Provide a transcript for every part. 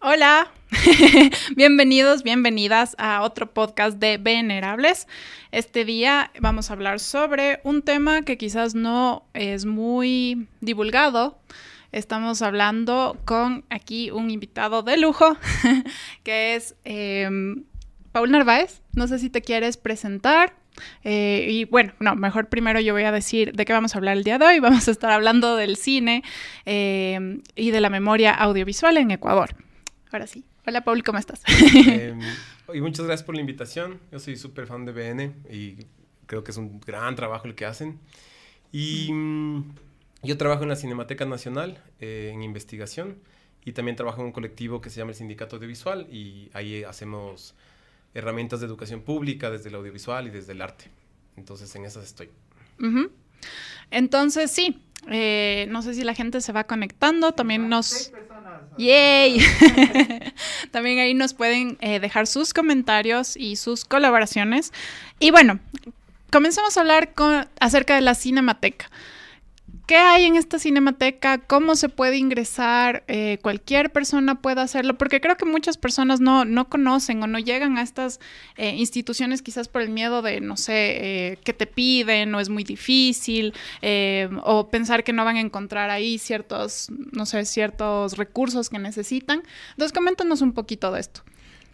Hola, bienvenidos, bienvenidas a otro podcast de Venerables. Este día vamos a hablar sobre un tema que quizás no es muy divulgado. Estamos hablando con aquí un invitado de lujo, que es em, Paul Narváez. No sé si te quieres presentar. Eh, y bueno, no, mejor primero yo voy a decir de qué vamos a hablar el día de hoy. Vamos a estar hablando del cine em, y de la memoria audiovisual en Ecuador. Ahora sí. Hola Paul, ¿cómo estás? Em, y muchas gracias por la invitación. Yo soy súper fan de BN y creo que es un gran trabajo el que hacen. Y mm, yo trabajo en la Cinemateca Nacional eh, en investigación y también trabajo en un colectivo que se llama el Sindicato Audiovisual y ahí hacemos herramientas de educación pública desde el audiovisual y desde el arte. Entonces en esas estoy. Entonces sí, eh, no sé si la gente se va conectando, también nos... ¡Yay! también ahí nos pueden eh, dejar sus comentarios y sus colaboraciones. Y bueno, comencemos a hablar con, acerca de la cinemateca. ¿Qué hay en esta cinemateca? ¿Cómo se puede ingresar? Eh, ¿Cualquier persona puede hacerlo? Porque creo que muchas personas no, no conocen o no llegan a estas eh, instituciones quizás por el miedo de, no sé, eh, que te piden o es muy difícil o pensar que no van a encontrar ahí ciertos, no sé, ciertos recursos que necesitan. Entonces, coméntanos un poquito de esto.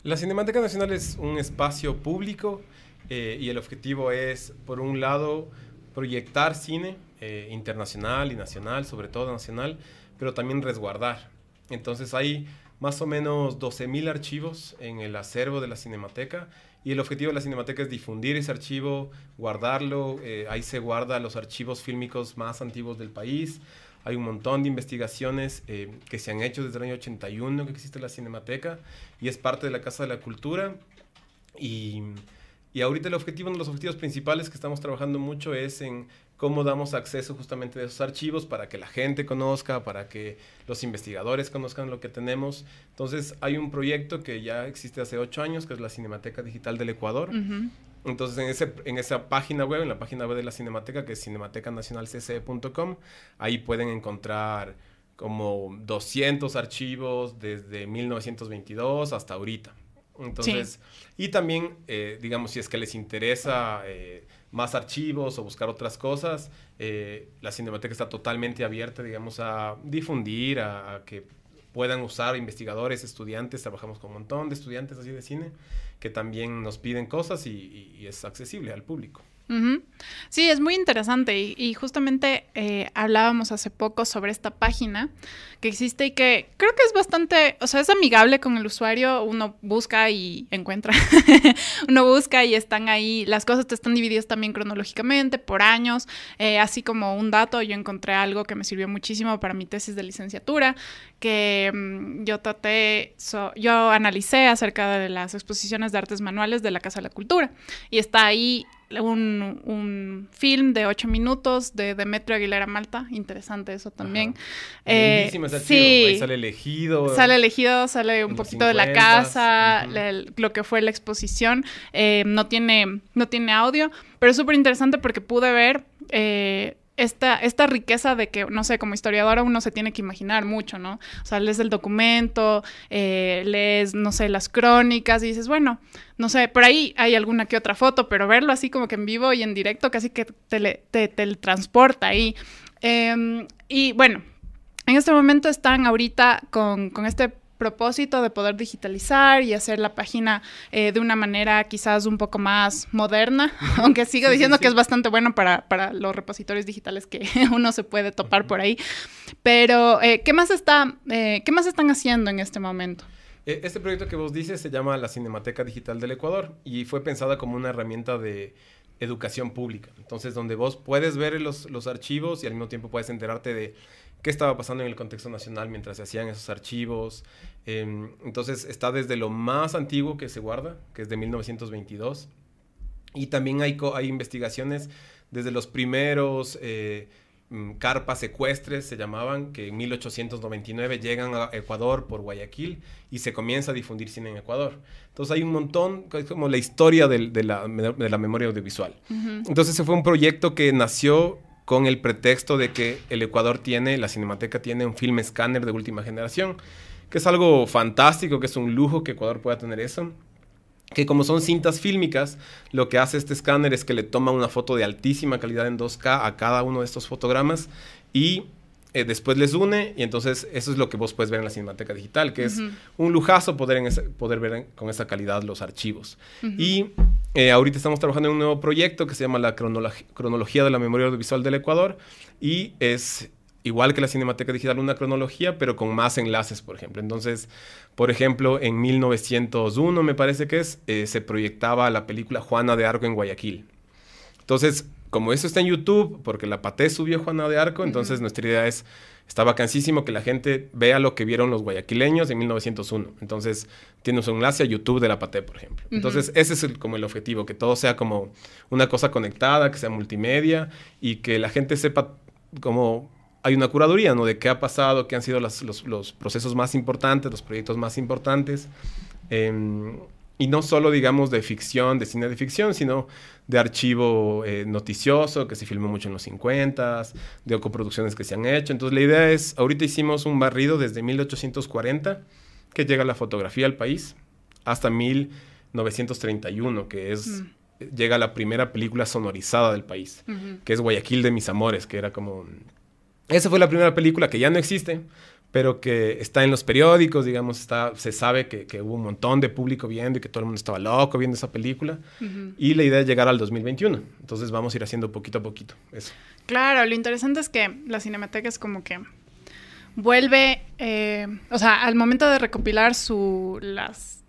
La Cinemateca Nacional es un espacio público y el objetivo es, por un lado, proyectar cine eh, internacional y nacional, sobre todo nacional, pero también resguardar. Entonces hay más o menos 12.000 archivos en el acervo de la Cinemateca y el objetivo de la Cinemateca es difundir ese archivo, guardarlo, eh, ahí se guarda los archivos fílmicos más antiguos del país. Hay un montón de investigaciones eh, que se han hecho desde el año 81 que existe la Cinemateca y es parte de la Casa de la Cultura. Y, y ahorita el objetivo, uno de los objetivos principales que estamos trabajando mucho es en cómo damos acceso justamente a esos archivos para que la gente conozca, para que los investigadores conozcan lo que tenemos. Entonces hay un proyecto que ya existe hace ocho años, que es la Cinemateca Digital del Ecuador. Entonces en, ese, en esa página web, en la página web de la Cinemateca, que es cinematecanacionalcc.com, ahí pueden encontrar como 200 archivos desde 1922 hasta ahorita. Entonces, y también, eh, digamos, si es que les interesa... Eh, más archivos o buscar otras cosas, eh, la Cinemateca está totalmente abierta, digamos, a difundir, a, que puedan usar investigadores, estudiantes, trabajamos con un montón de estudiantes así de cine que también nos piden cosas y es accesible al público. Sí, es muy interesante y, justamente eh, hablábamos hace poco sobre esta página que existe y que creo que es bastante, o sea, es amigable con el usuario, uno busca y encuentra, uno busca y están ahí, las cosas te están divididas también cronológicamente por años, eh, así como un dato, yo encontré algo que me sirvió muchísimo para mi tesis de licenciatura, que mm, yo traté, yo analicé acerca de las exposiciones de artes manuales de la Casa de la Cultura y está ahí un, film de ocho minutos de Demetrio Aguilera Malta. Interesante eso también. Eh, sí, Ahí sale elegido. Sale elegido, sale un poquito de la casa, lo que fue la exposición. Eh, no, tiene, no tiene audio, pero es súper interesante porque pude ver eh, esta, esta riqueza de que, no sé, como historiadora uno se tiene que imaginar mucho, ¿no? O sea, lees el documento, eh, lees, no sé, las crónicas y dices, bueno, no sé, por ahí hay alguna que otra foto, pero verlo así como que en vivo y en directo casi que te, te, transporta ahí. Em, y bueno, en este momento están ahorita con, con este propósito de poder digitalizar y hacer la página eh, de una manera quizás un poco más moderna, aunque sigo diciendo que es bastante bueno para, los repositorios digitales que uno se puede topar por ahí. Pero, eh, ¿qué, más está, eh, ¿qué más están haciendo en este momento? Este proyecto que vos dices se llama la Cinemateca Digital del Ecuador y fue pensada como una herramienta de educación pública. Entonces, donde vos puedes ver los, los archivos y al mismo tiempo puedes enterarte de qué estaba pasando en el contexto nacional mientras se hacían esos archivos. Em, entonces está desde lo más antiguo que se guarda, que es de 1922, y también hay, hay investigaciones desde los primeros eh, mm, carpas secuestres, se llamaban, que en 1899 llegan a Ecuador por Guayaquil y se comienza a difundir cine en Ecuador. Entonces hay un montón, es como la historia de, la, de la, memoria audiovisual. Entonces ese fue un proyecto que nació con el pretexto de que el Ecuador tiene, la Cinemateca tiene un film escáner de última generación, que es algo fantástico, que es un lujo que Ecuador pueda tener eso que como son cintas fílmicas, lo que hace este escáner es que le toma una foto de altísima calidad en 2K a cada uno de estos fotogramas y eh, después les une y entonces eso es lo que vos puedes ver en la Cinemateca Digital, que es un lujazo poder, en poder ver con esa calidad los archivos. Y eh, ahorita estamos trabajando en un nuevo proyecto que se llama la cronología de la memoria audiovisual del Ecuador y es igual que la Cinemateca Digital, una cronología, pero con más enlaces, por ejemplo. Entonces, por ejemplo, en 1901, me parece que es, eh, se proyectaba la película Juana de Arco en Guayaquil. Entonces, como eso está en YouTube, porque la Paté subió Juana de Arco, entonces nuestra idea es, está vacancísimo que la gente vea lo que vieron los guayaquileños en 1901. Entonces, tienes un enlace a YouTube de la Paté, por ejemplo. Entonces, ese es como el objetivo, que todo sea como una cosa conectada, que sea multimedia y que la gente sepa cómo hay una curaduría, ¿no? De qué ha pasado, qué han sido los, procesos más importantes, los proyectos más importantes. Em, y no solo, digamos, de ficción, de cine de ficción, sino de archivo eh, noticioso que se filmó mucho en los 50, de coproducciones que se han hecho. Entonces, la idea es, ahorita hicimos un barrido desde 1840, que llega la fotografía al país, hasta 1931, que es... Mm. Llega la primera película sonorizada del país, que es Guayaquil de mis amores, que era como esa fue la primera película que ya no existe, pero que está en los periódicos, digamos, está, se sabe que, hubo un montón de público viendo y que todo el mundo estaba loco viendo esa película. Y la idea es llegar al 2021. Entonces vamos a ir haciendo poquito a poquito eso. Claro, lo interesante es que la Cinemateca es como que vuelve, eh, o sea, al momento de recopilar su, las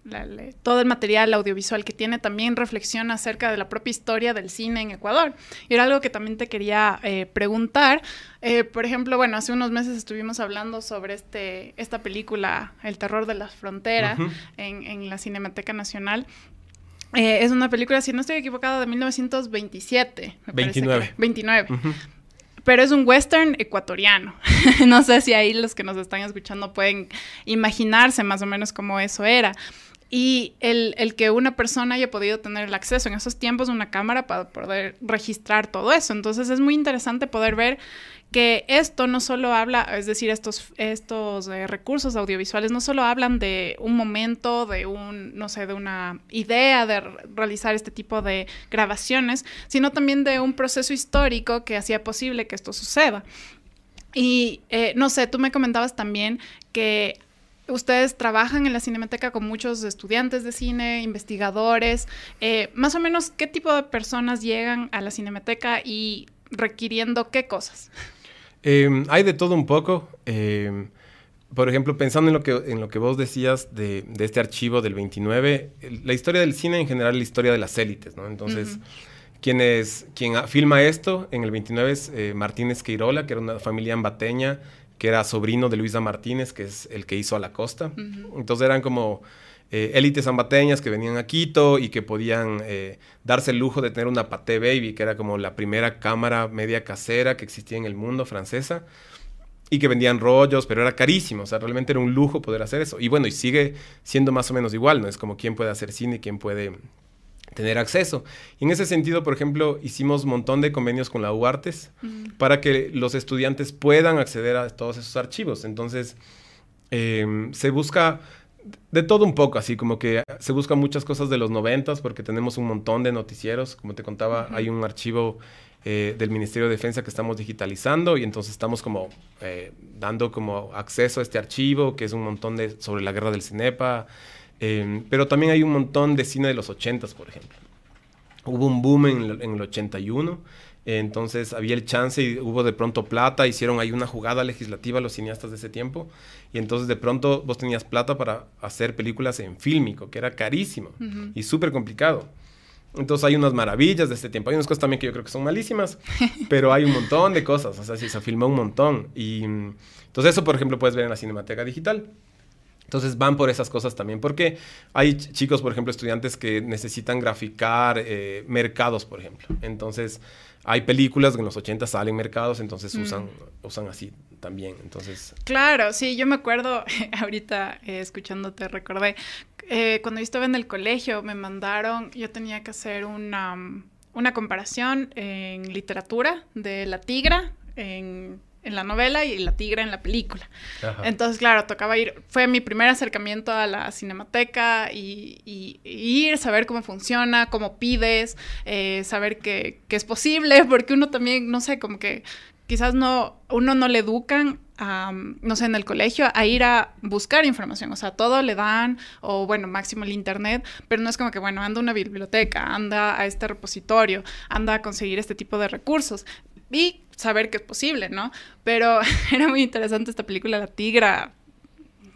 todo el material audiovisual que tiene también reflexiona acerca de la propia historia del cine en Ecuador. Y era algo que también te quería eh, preguntar. Eh, por ejemplo, bueno, hace unos meses estuvimos hablando sobre este, esta película, El terror de las fronteras, en, la Cinemateca Nacional. Eh, es una película, si no estoy equivocada, de 1927. 29. 29. Pero es un western ecuatoriano. no sé si ahí los que nos están escuchando pueden imaginarse más o menos cómo eso era y el, el, que una persona haya podido tener el acceso en esos tiempos a una cámara para poder registrar todo eso. Entonces es muy interesante poder ver que esto no solo habla, es decir, estos, estos eh, recursos audiovisuales no solo hablan de un momento, de un, no sé, de una idea de realizar este tipo de grabaciones, sino también de un proceso histórico que hacía posible que esto suceda. Y eh, no sé, tú me comentabas también que Ustedes trabajan en la Cinemateca con muchos estudiantes de cine, investigadores. Eh, más o menos, ¿qué tipo de personas llegan a la Cinemateca y requiriendo qué cosas? Em, hay de todo un poco. Em, por ejemplo, pensando en lo que, en lo que vos decías de, este archivo del 29, la historia del cine en general es la historia de las élites, ¿no? Entonces, quien, filma esto en el 29 es eh, Martínez Queirola, que era una familia ambateña que era sobrino de Luisa Martínez, que es el que hizo a la costa. Entonces eran como eh, élites ambateñas que venían a Quito y que podían eh, darse el lujo de tener una Paté Baby, que era como la primera cámara media casera que existía en el mundo francesa y que vendían rollos, pero era carísimo, o sea, realmente era un lujo poder hacer eso. Y bueno, y sigue siendo más o menos igual, ¿no? Es como quién puede hacer cine, quién puede tener acceso. Y en ese sentido, por ejemplo, hicimos un montón de convenios con la UARTES para que los estudiantes puedan acceder a todos esos archivos. Entonces, em, se busca de todo un poco, así como que se buscan muchas cosas de los noventas, porque tenemos un montón de noticieros. Como te contaba, hay un archivo eh, del Ministerio de Defensa que estamos digitalizando y entonces estamos como eh, dando como acceso a este archivo, que es un montón de sobre la guerra del CINEPA, Em, pero también hay un montón de cine de los 80s, por ejemplo. Hubo un boom en el, en el 81, entonces había el chance y hubo de pronto plata, hicieron ahí una jugada legislativa los cineastas de ese tiempo, y entonces de pronto vos tenías plata para hacer películas en fílmico, que era carísimo y súper complicado. Entonces hay unas maravillas de este tiempo. Hay unas cosas también que yo creo que son malísimas, pero hay un montón de cosas. O sea, sí, se filmó un montón. Y entonces eso, por ejemplo, puedes ver en la Cinemateca Digital. Entonces van por esas cosas también, porque hay chicos, por ejemplo, estudiantes que necesitan graficar eh, mercados, por ejemplo. Entonces hay películas que en los 80 salen mercados, entonces mm. usan, usan así también. Entonces... Claro, sí, yo me acuerdo, ahorita eh, escuchándote recordé, eh, cuando yo estaba en el colegio me mandaron, yo tenía que hacer una una comparación en literatura de la tigra en, la novela y la tigra en la película. Entonces, claro, tocaba ir, fue mi primer acercamiento a la cinemateca y, ir, saber cómo funciona, cómo pides, eh, saber que, que, es posible, porque uno también, no sé, como que quizás no, uno no le educan no sé, en el colegio, a ir a buscar información. O sea, todo le dan, o bueno, máximo el internet, pero no es como que, bueno, anda a una biblioteca, anda a este repositorio, anda a conseguir este tipo de recursos. Y saber que es posible, ¿no? Pero era muy interesante esta película, La Tigra.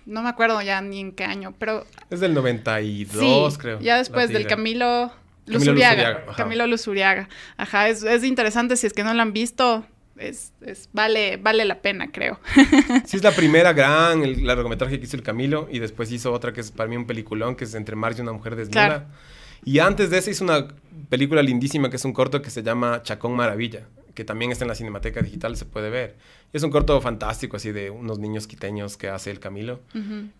No me acuerdo ya ni en qué año, pero... Es del 92, creo. Ya después del Camilo Luzuriaga. Camilo Luzuriaga. Ajá, es, es interesante si es que no lo han visto es, vale, vale la pena, creo. sí, es la primera gran el largometraje que hizo el Camilo y después hizo otra que es para mí un peliculón que es Entre Mar y una mujer desnuda. Y antes de ese hizo una película lindísima que es un corto que se llama Chacón Maravilla, que también está en la Cinemateca Digital, se puede ver. es un corto fantástico así de unos niños quiteños que hace el Camilo.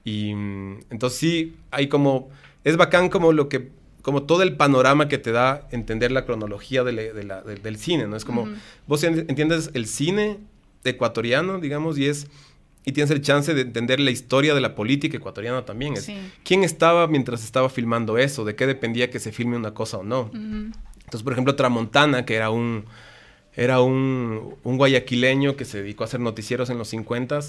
Y mm, entonces sí, hay como... Es bacán como lo que como todo el panorama que te da entender la cronología del cine, ¿no? Es como, vos entiendes el cine ecuatoriano, digamos, y es... Y tienes el chance de entender la historia de la política ecuatoriana también. Es, ¿Quién estaba mientras estaba filmando eso? ¿De qué dependía que se filme una cosa o no? Entonces, por ejemplo, Tramontana, que era un, era un, un, guayaquileño que se dedicó a hacer noticieros en los 50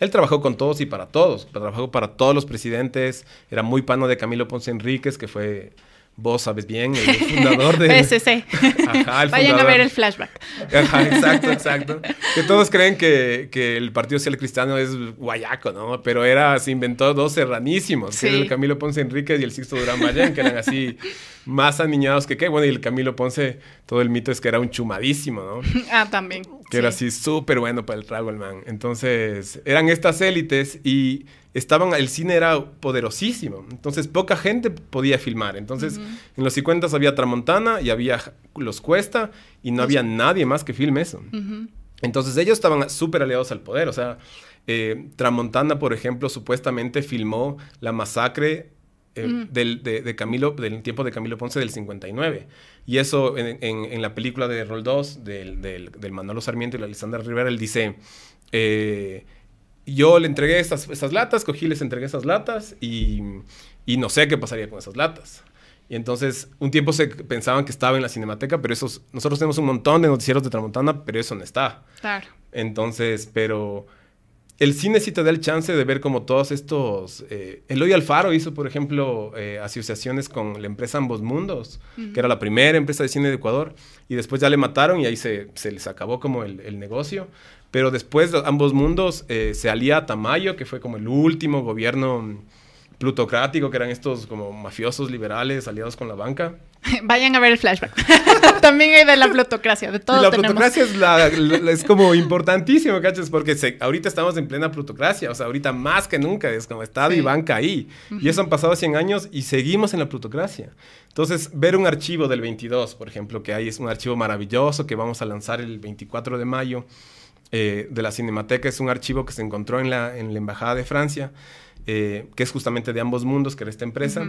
él trabajó con todos y para todos. Trabajó para todos los presidentes. Era muy pano de Camilo Ponce Enríquez, que fue vos sabes bien, el fundador de... PSC. Ajá, Vayan a ver el flashback. Ajá, exacto, exacto. Que todos creen que, que, el Partido Social Cristiano es guayaco, ¿no? Pero era, se inventó dos serranísimos, que era el Camilo Ponce Enríquez y el Sixto Durán Bayén, que eran así más aniñados que qué. Bueno, y el Camilo Ponce, todo el mito es que era un chumadísimo, ¿no? Ah, también. Que era así súper bueno para el trago el man. Entonces, eran estas élites y estaban, el cine era poderosísimo, entonces poca gente podía filmar. Entonces, en los 50 había Tramontana y había Los Cuesta y no había nadie más que filme eso. Entonces, ellos estaban súper aliados al poder. O sea, eh, Tramontana, por ejemplo, supuestamente filmó la masacre eh, del, de, Camilo, del tiempo de Camilo Ponce del 59. Y eso en, la película de Rol 2 del, del, del, Manolo Sarmiento y la Lisandra Rivera, él dice, eh, yo le entregué esas, esas latas, cogí, les entregué esas latas y, y, no sé qué pasaría con esas latas. Y entonces, un tiempo se pensaban que estaba en la cinemateca, pero esos, nosotros tenemos un montón de noticieros de Tramontana, pero eso no está. Claro. Entonces, pero el cine sí te da el chance de ver como todos estos... Eh, Eloy Alfaro hizo, por ejemplo, eh, asociaciones con la empresa Ambos Mundos, que era la primera empresa de cine de Ecuador, y después ya le mataron y ahí se, se les acabó como el, el negocio. Pero después de ambos mundos eh, se alía a Tamayo, que fue como el último gobierno plutocrático, que eran estos como mafiosos liberales aliados con la banca. Vayan a ver el flashback. También hay de la plutocracia, de todo. la plutocracia es, como importantísimo, ¿cachas? Porque ahorita estamos en plena plutocracia, o sea, ahorita más que nunca es como Estado y banca ahí. Y eso han pasado 100 años y seguimos en la plutocracia. Entonces, ver un archivo del 22, por ejemplo, que hay es un archivo maravilloso que vamos a lanzar el 24 de mayo eh, de la Cinemateca. Es un archivo que se encontró en la, en la Embajada de Francia, eh, que es justamente de ambos mundos, que era esta empresa.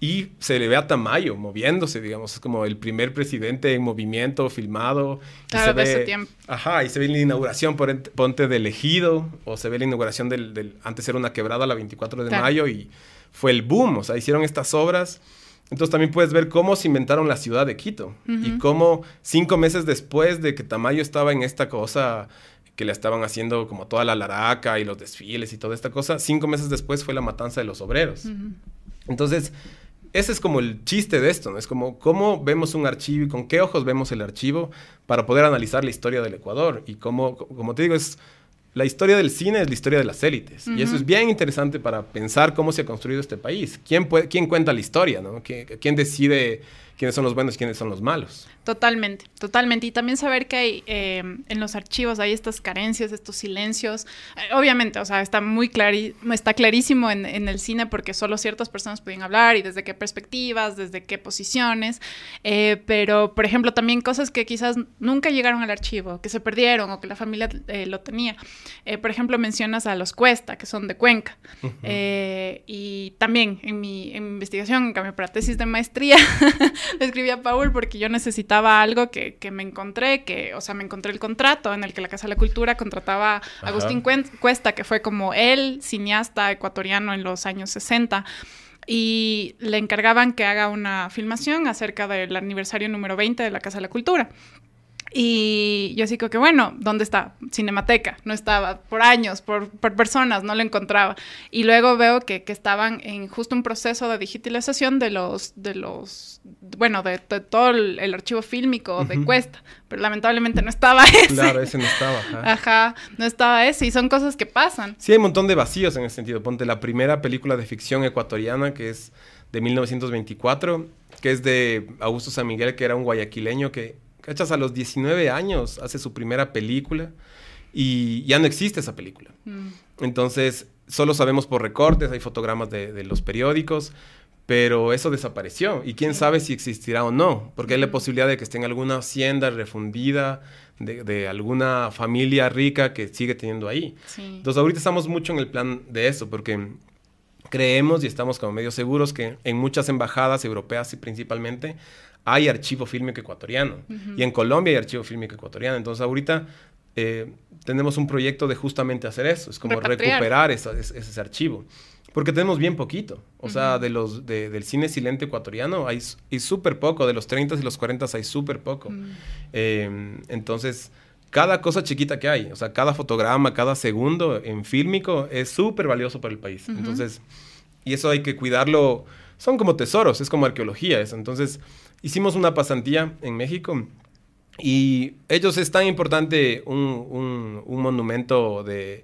Y se le ve a Tamayo moviéndose, digamos, es como el primer presidente en movimiento filmado. Claro, ve, ese tiempo. Ajá, y se ve la inauguración, por, ponte del ejido, o se ve la inauguración del, antes era una quebrada, la 24 de mayo, y fue el boom, o sea, hicieron estas obras. Entonces también puedes ver cómo se inventaron la ciudad de Quito y cómo cinco meses después de que Tamayo estaba en esta cosa que le estaban haciendo como toda la laraca y los desfiles y toda esta cosa. Cinco meses después fue la matanza de los obreros. Entonces, ese es como el chiste de esto, ¿no? Es como cómo vemos un archivo y con qué ojos vemos el archivo para poder analizar la historia del Ecuador. Y cómo, como te digo, es la historia del cine es la historia de las élites. Y eso es bien interesante para pensar cómo se ha construido este país. ¿Quién, puede, quién cuenta la historia, ¿no? ¿Quién decide quiénes son los buenos y quiénes son los malos. Totalmente, totalmente. Y también saber que hay eh, en los archivos hay estas carencias, estos silencios. Eh, obviamente, o sea, está muy está clarísimo en, el cine porque solo ciertas personas pueden hablar y desde qué perspectivas, desde qué posiciones. Eh, pero, por ejemplo, también cosas que quizás nunca llegaron al archivo, que se perdieron o que la familia lo tenía. por ejemplo, mencionas a los Cuesta, que son de Cuenca. y también en mi, en mi investigación, en cambio, para tesis de maestría, le escribí a Paul porque yo necesitaba algo que, que, me encontré, que, o sea, me encontré el contrato en el que la Casa de la Cultura contrataba a Agustín Cuesta, que fue como el cineasta ecuatoriano en los años 60 y le encargaban que haga una filmación acerca del aniversario número 20 de la Casa de la Cultura. Y yo así como que, bueno, ¿dónde está? Cinemateca. No estaba por años, por, personas, no lo encontraba. Y luego veo que, estaban en justo un proceso de digitalización de los, de los, bueno, de, todo el, archivo fílmico de Cuesta. Pero lamentablemente no estaba ese. Claro, ese no estaba. Ajá. no estaba ese. Y son cosas que pasan. Sí, hay un montón de vacíos en ese sentido. Ponte la primera película de ficción ecuatoriana que es de 1924, que es de Augusto San Miguel, que era un guayaquileño que ¿Cachas? A los 19 años hace su primera película y ya no existe esa película. Mm. Entonces, solo sabemos por recortes, hay fotogramas de, los periódicos, pero eso desapareció. Y quién sabe si existirá o no, porque hay la posibilidad de que esté en alguna hacienda refundida de, alguna familia rica que sigue teniendo ahí. Entonces, ahorita estamos mucho en el plan de eso, porque creemos y estamos como medio seguros que en muchas embajadas europeas y principalmente hay archivo fílmico ecuatoriano. Y en Colombia hay archivo fílmico ecuatoriano. Entonces ahorita eh, tenemos un proyecto de justamente hacer eso. Es como recuperar ese, archivo. Porque tenemos bien poquito. O sea, de los, del cine silente ecuatoriano hay, súper poco. De los 30 y los 40 hay súper poco. Mm. Em, entonces, cada cosa chiquita que hay, o sea, cada fotograma, cada segundo en fílmico es súper valioso para el país. Entonces, y eso hay que cuidarlo. Son como tesoros, es como arqueología eso. Entonces, hicimos una pasantía en México y ellos es tan importante un, monumento de,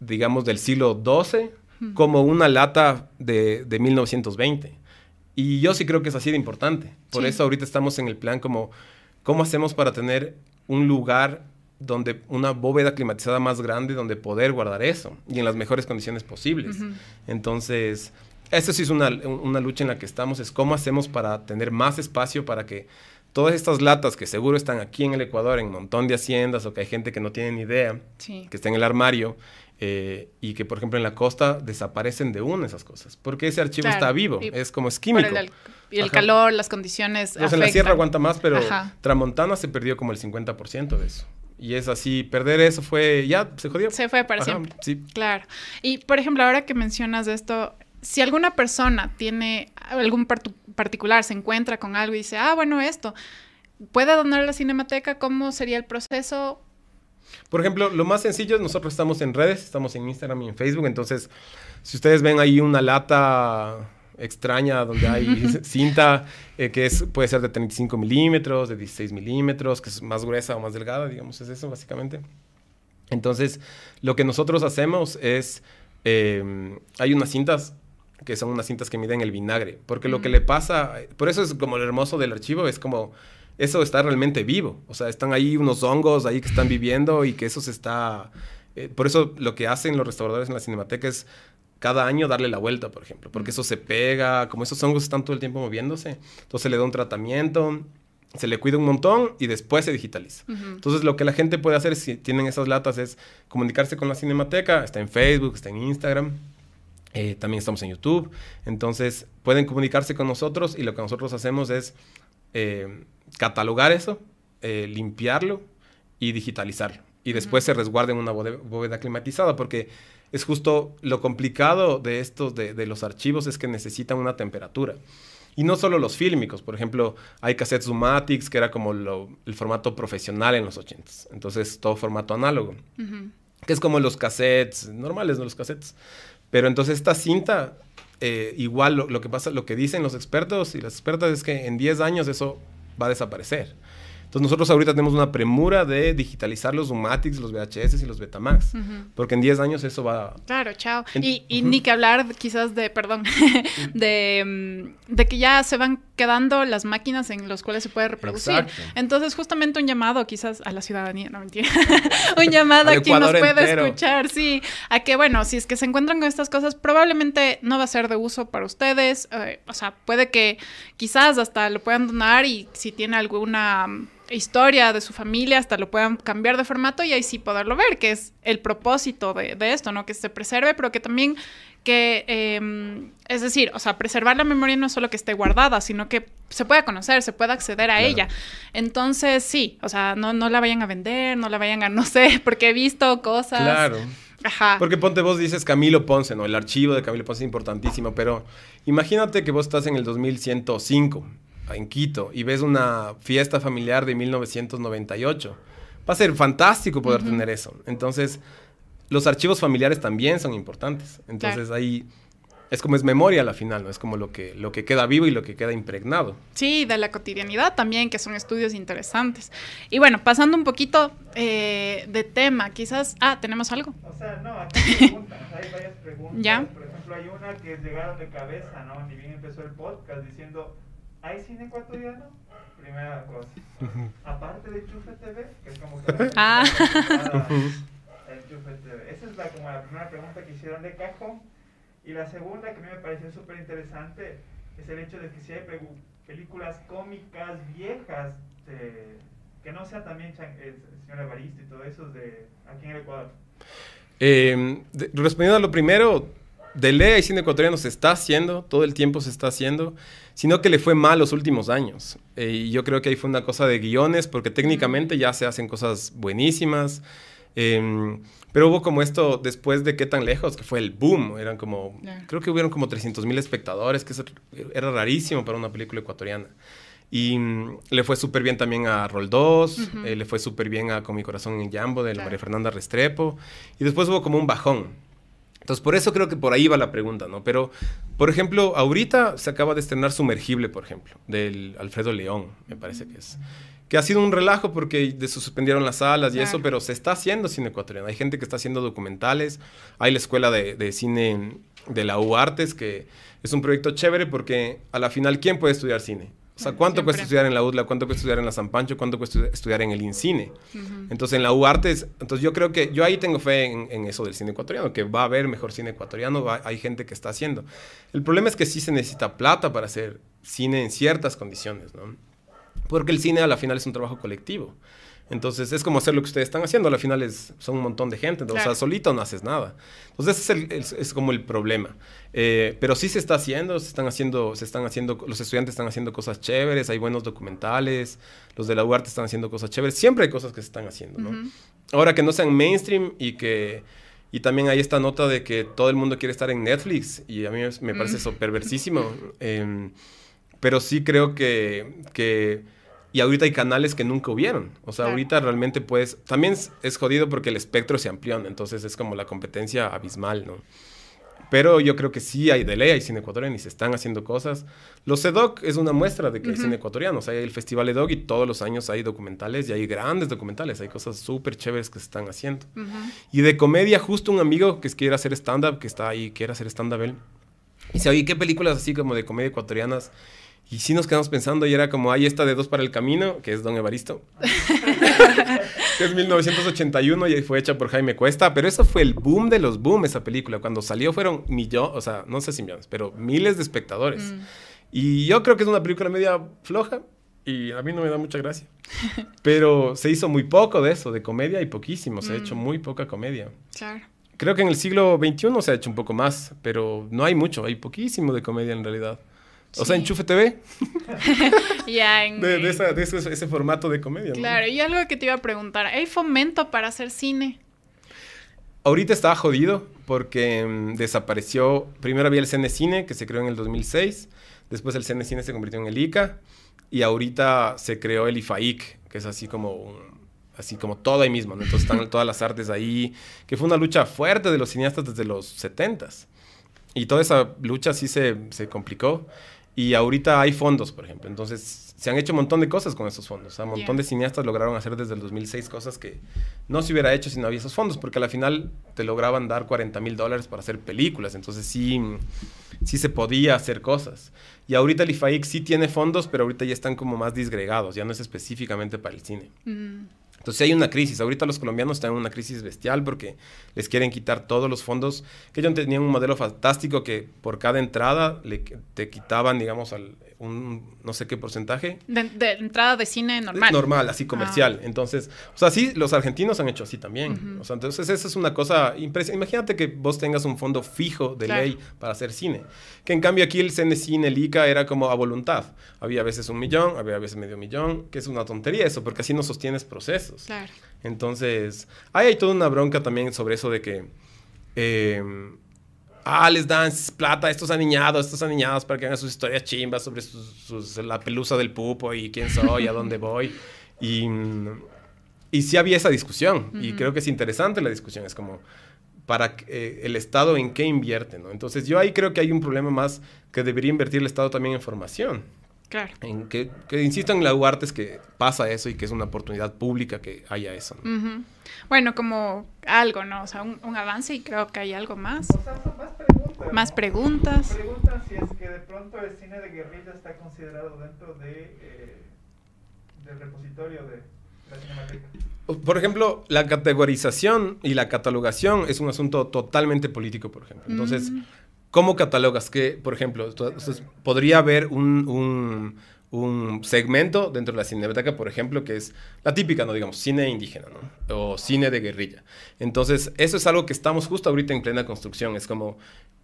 digamos, del siglo XII como una lata de, 1920. Y yo sí creo que es así de importante. Por eso ahorita estamos en el plan como, ¿cómo hacemos para tener un lugar donde una bóveda climatizada más grande donde poder guardar eso y en las mejores condiciones posibles? Entonces, esa sí es una, lucha en la que estamos, es cómo hacemos para tener más espacio para que todas estas latas que seguro están aquí en el Ecuador, en un montón de haciendas, o que hay gente que no tiene ni idea, que está en el armario, eh, y que, por ejemplo, en la costa desaparecen de una esas cosas, porque ese archivo está vivo, es como es químico. y el calor, las condiciones. en la sierra aguanta más, pero Tramontana se perdió como el 50% de eso. Y es así, perder eso fue, ya, se jodió. Se fue para siempre. Sí. Claro. Y, por ejemplo, ahora que mencionas esto, si alguna persona tiene algún particular, se encuentra con algo y dice, ah, bueno, esto, ¿puede donar a la cinemateca? ¿Cómo sería el proceso? Por ejemplo, lo más sencillo es nosotros estamos en redes, estamos en Instagram y en Facebook, entonces si ustedes ven ahí una lata extraña donde hay cinta eh, que es, puede ser de 35 milímetros, de 16 milímetros, que es más gruesa o más delgada, digamos, es eso básicamente. Entonces, lo que nosotros hacemos es, eh, hay unas cintas que son unas cintas que miden el vinagre. Porque lo que le pasa, por eso es como lo hermoso del archivo, es como eso está realmente vivo. O sea, están ahí unos hongos ahí que están viviendo y que eso se está... Eh, por eso lo que hacen los restauradores en la cinemateca es cada año darle la vuelta, por ejemplo, porque eso se pega, como esos hongos están todo el tiempo moviéndose, entonces le da un tratamiento, se le cuida un montón y después se digitaliza. Entonces lo que la gente puede hacer si tienen esas latas es comunicarse con la cinemateca, está en Facebook, está en Instagram, eh, también estamos en YouTube. Entonces pueden comunicarse con nosotros y lo que nosotros hacemos es eh, catalogar eso, eh, limpiarlo y digitalizarlo. Y después se resguarda en una bóveda climatizada porque es justo lo complicado de estos, de, los archivos es que necesitan una temperatura. Y no solo los fílmicos, por ejemplo, hay cassettes Zoomatics, que era como el formato profesional en los 80s. Entonces, todo formato análogo. Que es como los cassettes normales, no los cassettes. Pero entonces esta cinta, eh, igual lo, que pasa, lo que dicen los expertos y las expertas es que en 10 años eso va a desaparecer. Entonces nosotros ahorita tenemos una premura de digitalizar los Zoomatics, los VHS y los Betamax, porque en 10 años eso va... Claro, chao. y, ni que hablar quizás de, perdón, de, mm, de, que ya se van quedando las máquinas en las cuales se puede reproducir. Entonces justamente un llamado quizás a la ciudadanía, no mentira, un llamado a quien nos puede escuchar, sí, a que bueno, si es que se encuentran con estas cosas, probablemente no va a ser de uso para ustedes, eh, o sea, puede que quizás hasta lo puedan donar y si tiene alguna historia de su familia, hasta lo puedan cambiar de formato y ahí sí poderlo ver, que es el propósito de, esto, ¿no? Que se preserve, pero que también que, em, es decir, o sea, preservar la memoria no es solo que esté guardada, sino que se pueda conocer, se pueda acceder a ella. Entonces, sí, o sea, no, no la vayan a vender, no la vayan a, no sé, porque he visto cosas. Claro. Ajá. Porque ponte vos dices Camilo Ponce, ¿no? El archivo de Camilo Ponce es importantísimo, pero imagínate que vos estás en el 2105 en Quito y ves una fiesta familiar de 1998. Va a ser fantástico poder tener eso. Entonces, los archivos familiares también son importantes. Entonces ahí es como es memoria a la final, ¿no? Es como lo que, lo que queda vivo y lo que queda impregnado. Sí, de la cotidianidad también, que son estudios interesantes. Y bueno, pasando un poquito eh, de tema, quizás... Ah, ¿tenemos algo? O sea, no, aquí hay preguntas, hay varias preguntas. ¿Ya? Por ejemplo, hay una que llegaron de cabeza, ¿no? Ni bien empezó el podcast diciendo, ¿hay cine ecuatoriano? Primera cosa. Aparte de Chufe TV, que es como que... ah. Esa es la, como la primera pregunta que hicieron de cajón. Y la segunda, que a mí me pareció súper interesante, es el hecho de que si hay películas cómicas viejas, que no sea también el señor Evaristo y todo eso, de aquí en el Ecuador. Eh, respondiendo a lo primero, de ley y cine ecuatoriano se está haciendo, todo el tiempo se está haciendo, sino que le fue mal los últimos años. Eh, y yo creo que ahí fue una cosa de guiones, porque técnicamente ya se hacen cosas buenísimas. Em, pero hubo como esto después de qué tan lejos, que fue el boom. Eran como, creo que hubieron como 300 mil espectadores, que era rarísimo para una película ecuatoriana. Y mm, le fue súper bien también a Roll 2, eh, le fue súper bien a Con mi corazón en Jambo de la María Fernanda Restrepo. Y después hubo como un bajón. Entonces, por eso creo que por ahí va la pregunta, ¿no? Pero, por ejemplo, ahorita se acaba de estrenar Sumergible, por ejemplo, del Alfredo León, me parece que es que ha sido un relajo porque se suspendieron las salas y eso, pero se está haciendo cine ecuatoriano. Hay gente que está haciendo documentales, hay la escuela de, cine de la U Artes, que es un proyecto chévere porque a la final, ¿quién puede estudiar cine? O sea, ¿cuánto cuesta estudiar en la UDLA? ¿Cuánto cuesta estudiar en la San Pancho? ¿Cuánto cuesta estudiar en el INCINE? Entonces, en la U Artes, entonces yo creo que yo ahí tengo fe en, eso del cine ecuatoriano, que va a haber mejor cine ecuatoriano, hay gente que está haciendo. El problema es que sí se necesita plata para hacer cine en ciertas condiciones, ¿no? Porque el cine a la final es un trabajo colectivo. Entonces es como hacer lo que ustedes están haciendo, a la final es, son un montón de gente, o sea, solito no haces nada. Entonces ese es, es, como el problema. Eh, pero sí se está haciendo, se están haciendo, se están haciendo, los estudiantes están haciendo cosas chéveres, hay buenos documentales, los de la UART están haciendo cosas chéveres, siempre hay cosas que se están haciendo, ¿no? Ahora que no sean mainstream y que... Y también hay esta nota de que todo el mundo quiere estar en Netflix y a mí me parece eso perversísimo. Em, pero sí creo que, que y ahorita hay canales que nunca hubieron. O sea, ahorita realmente puedes... También es, jodido porque el espectro se amplió, entonces es como la competencia abismal, ¿no? Pero yo creo que sí hay de ley, hay cine ecuatoriano y se están haciendo cosas. Los EDOC es una muestra de que hay cine ecuatoriano. O sea, hay el Festival EDOC y todos los años hay documentales y hay grandes documentales. Hay cosas súper chéveres que se están haciendo. Y de comedia, justo un amigo que quiere hacer stand-up, que está ahí, quiere hacer stand-up él. Y dice, oye, ¿qué películas así como de comedia ecuatorianas y sí nos quedamos pensando y era como, ahí está de Dos para el Camino, que es Don Evaristo. que es 1981 y fue hecha por Jaime Cuesta. Pero eso fue el boom de los boom, esa película. Cuando salió fueron millones, o sea, no sé si millones, pero miles de espectadores. Mm. Y yo creo que es una película media floja y a mí no me da mucha gracia. Pero se hizo muy poco de eso, de comedia y poquísimo. Se ha hecho mm. muy poca comedia. Claro. Creo que en el siglo XXI se ha hecho un poco más, pero no hay mucho, hay poquísimo de comedia en realidad. O sea, Enchufe TV. ya, en... De, ese, formato de comedia. Claro, y algo que te iba a preguntar, ¿hay fomento para hacer cine? Ahorita estaba jodido porque mm, desapareció, primero había el Cine Cine que se creó en el 2006, después el Cine Cine se convirtió en el ICA y ahorita se creó el IFAIC, que es así como así como todo ahí mismo, entonces están todas las artes ahí, que fue una lucha fuerte de los cineastas desde los 70s. Y toda esa lucha sí se, se complicó. Y ahorita hay fondos, por ejemplo. Entonces, se han hecho un montón de cosas con esos fondos. O sea, un montón de cineastas lograron hacer desde el 2006 cosas que no se hubiera hecho si no había esos fondos, porque a la final te lograban dar 40 mil dólares para hacer películas. Entonces, sí, sí se podía hacer cosas. Y ahorita el IFAIC sí tiene fondos, pero ahorita ya están como más disgregados, ya no es específicamente para el cine. Mm. Entonces hay una crisis. Ahorita los colombianos están en una crisis bestial porque les quieren quitar todos los fondos. Que ellos tenían un modelo fantástico que por cada entrada le, te quitaban, digamos, al, un no sé qué porcentaje. De, entrada de cine normal. Normal, así comercial. Ah. Entonces, o sea, sí, los argentinos han hecho así también. O sea, entonces esa es una cosa impresionante. Imagínate que vos tengas un fondo fijo de ley para hacer cine. Que en cambio aquí el CNCINE, el ICA era como a voluntad. Había a veces un millón, había a veces medio millón, que es una tontería eso, porque así no sostienes procesos. Claro. Entonces, ahí hay toda una bronca también sobre eso de que... Eh, ah, les dan plata a estos aniñados, estos aniñados para que hagan sus historias chimbas sobre la pelusa del pupo y quién soy, a dónde voy. Y, y sí había esa discusión y creo que es interesante la discusión, es como para eh, el Estado en qué invierte, ¿no? Entonces yo ahí creo que hay un problema más que debería invertir el Estado también en formación. Claro. En que, que insisto en la UARTES que pasa eso y que es una oportunidad pública que haya eso. Bueno, como algo, ¿no? O sea, un, avance y creo que hay algo más. O sea, son más preguntas. Más preguntas. Preguntan si es que de pronto el cine de guerrilla está considerado dentro de, eh, del repositorio de la Cinemateca. Por ejemplo, la categorización y la catalogación es un asunto totalmente político, por ejemplo. Entonces, mm. ¿Cómo catalogas? Que, por ejemplo, podría haber un, segmento dentro de la cinemateca, por ejemplo, que es la típica, ¿no? Digamos, cine indígena, ¿no? O cine de guerrilla. Entonces, eso es algo que estamos justo ahorita en plena construcción. Es como,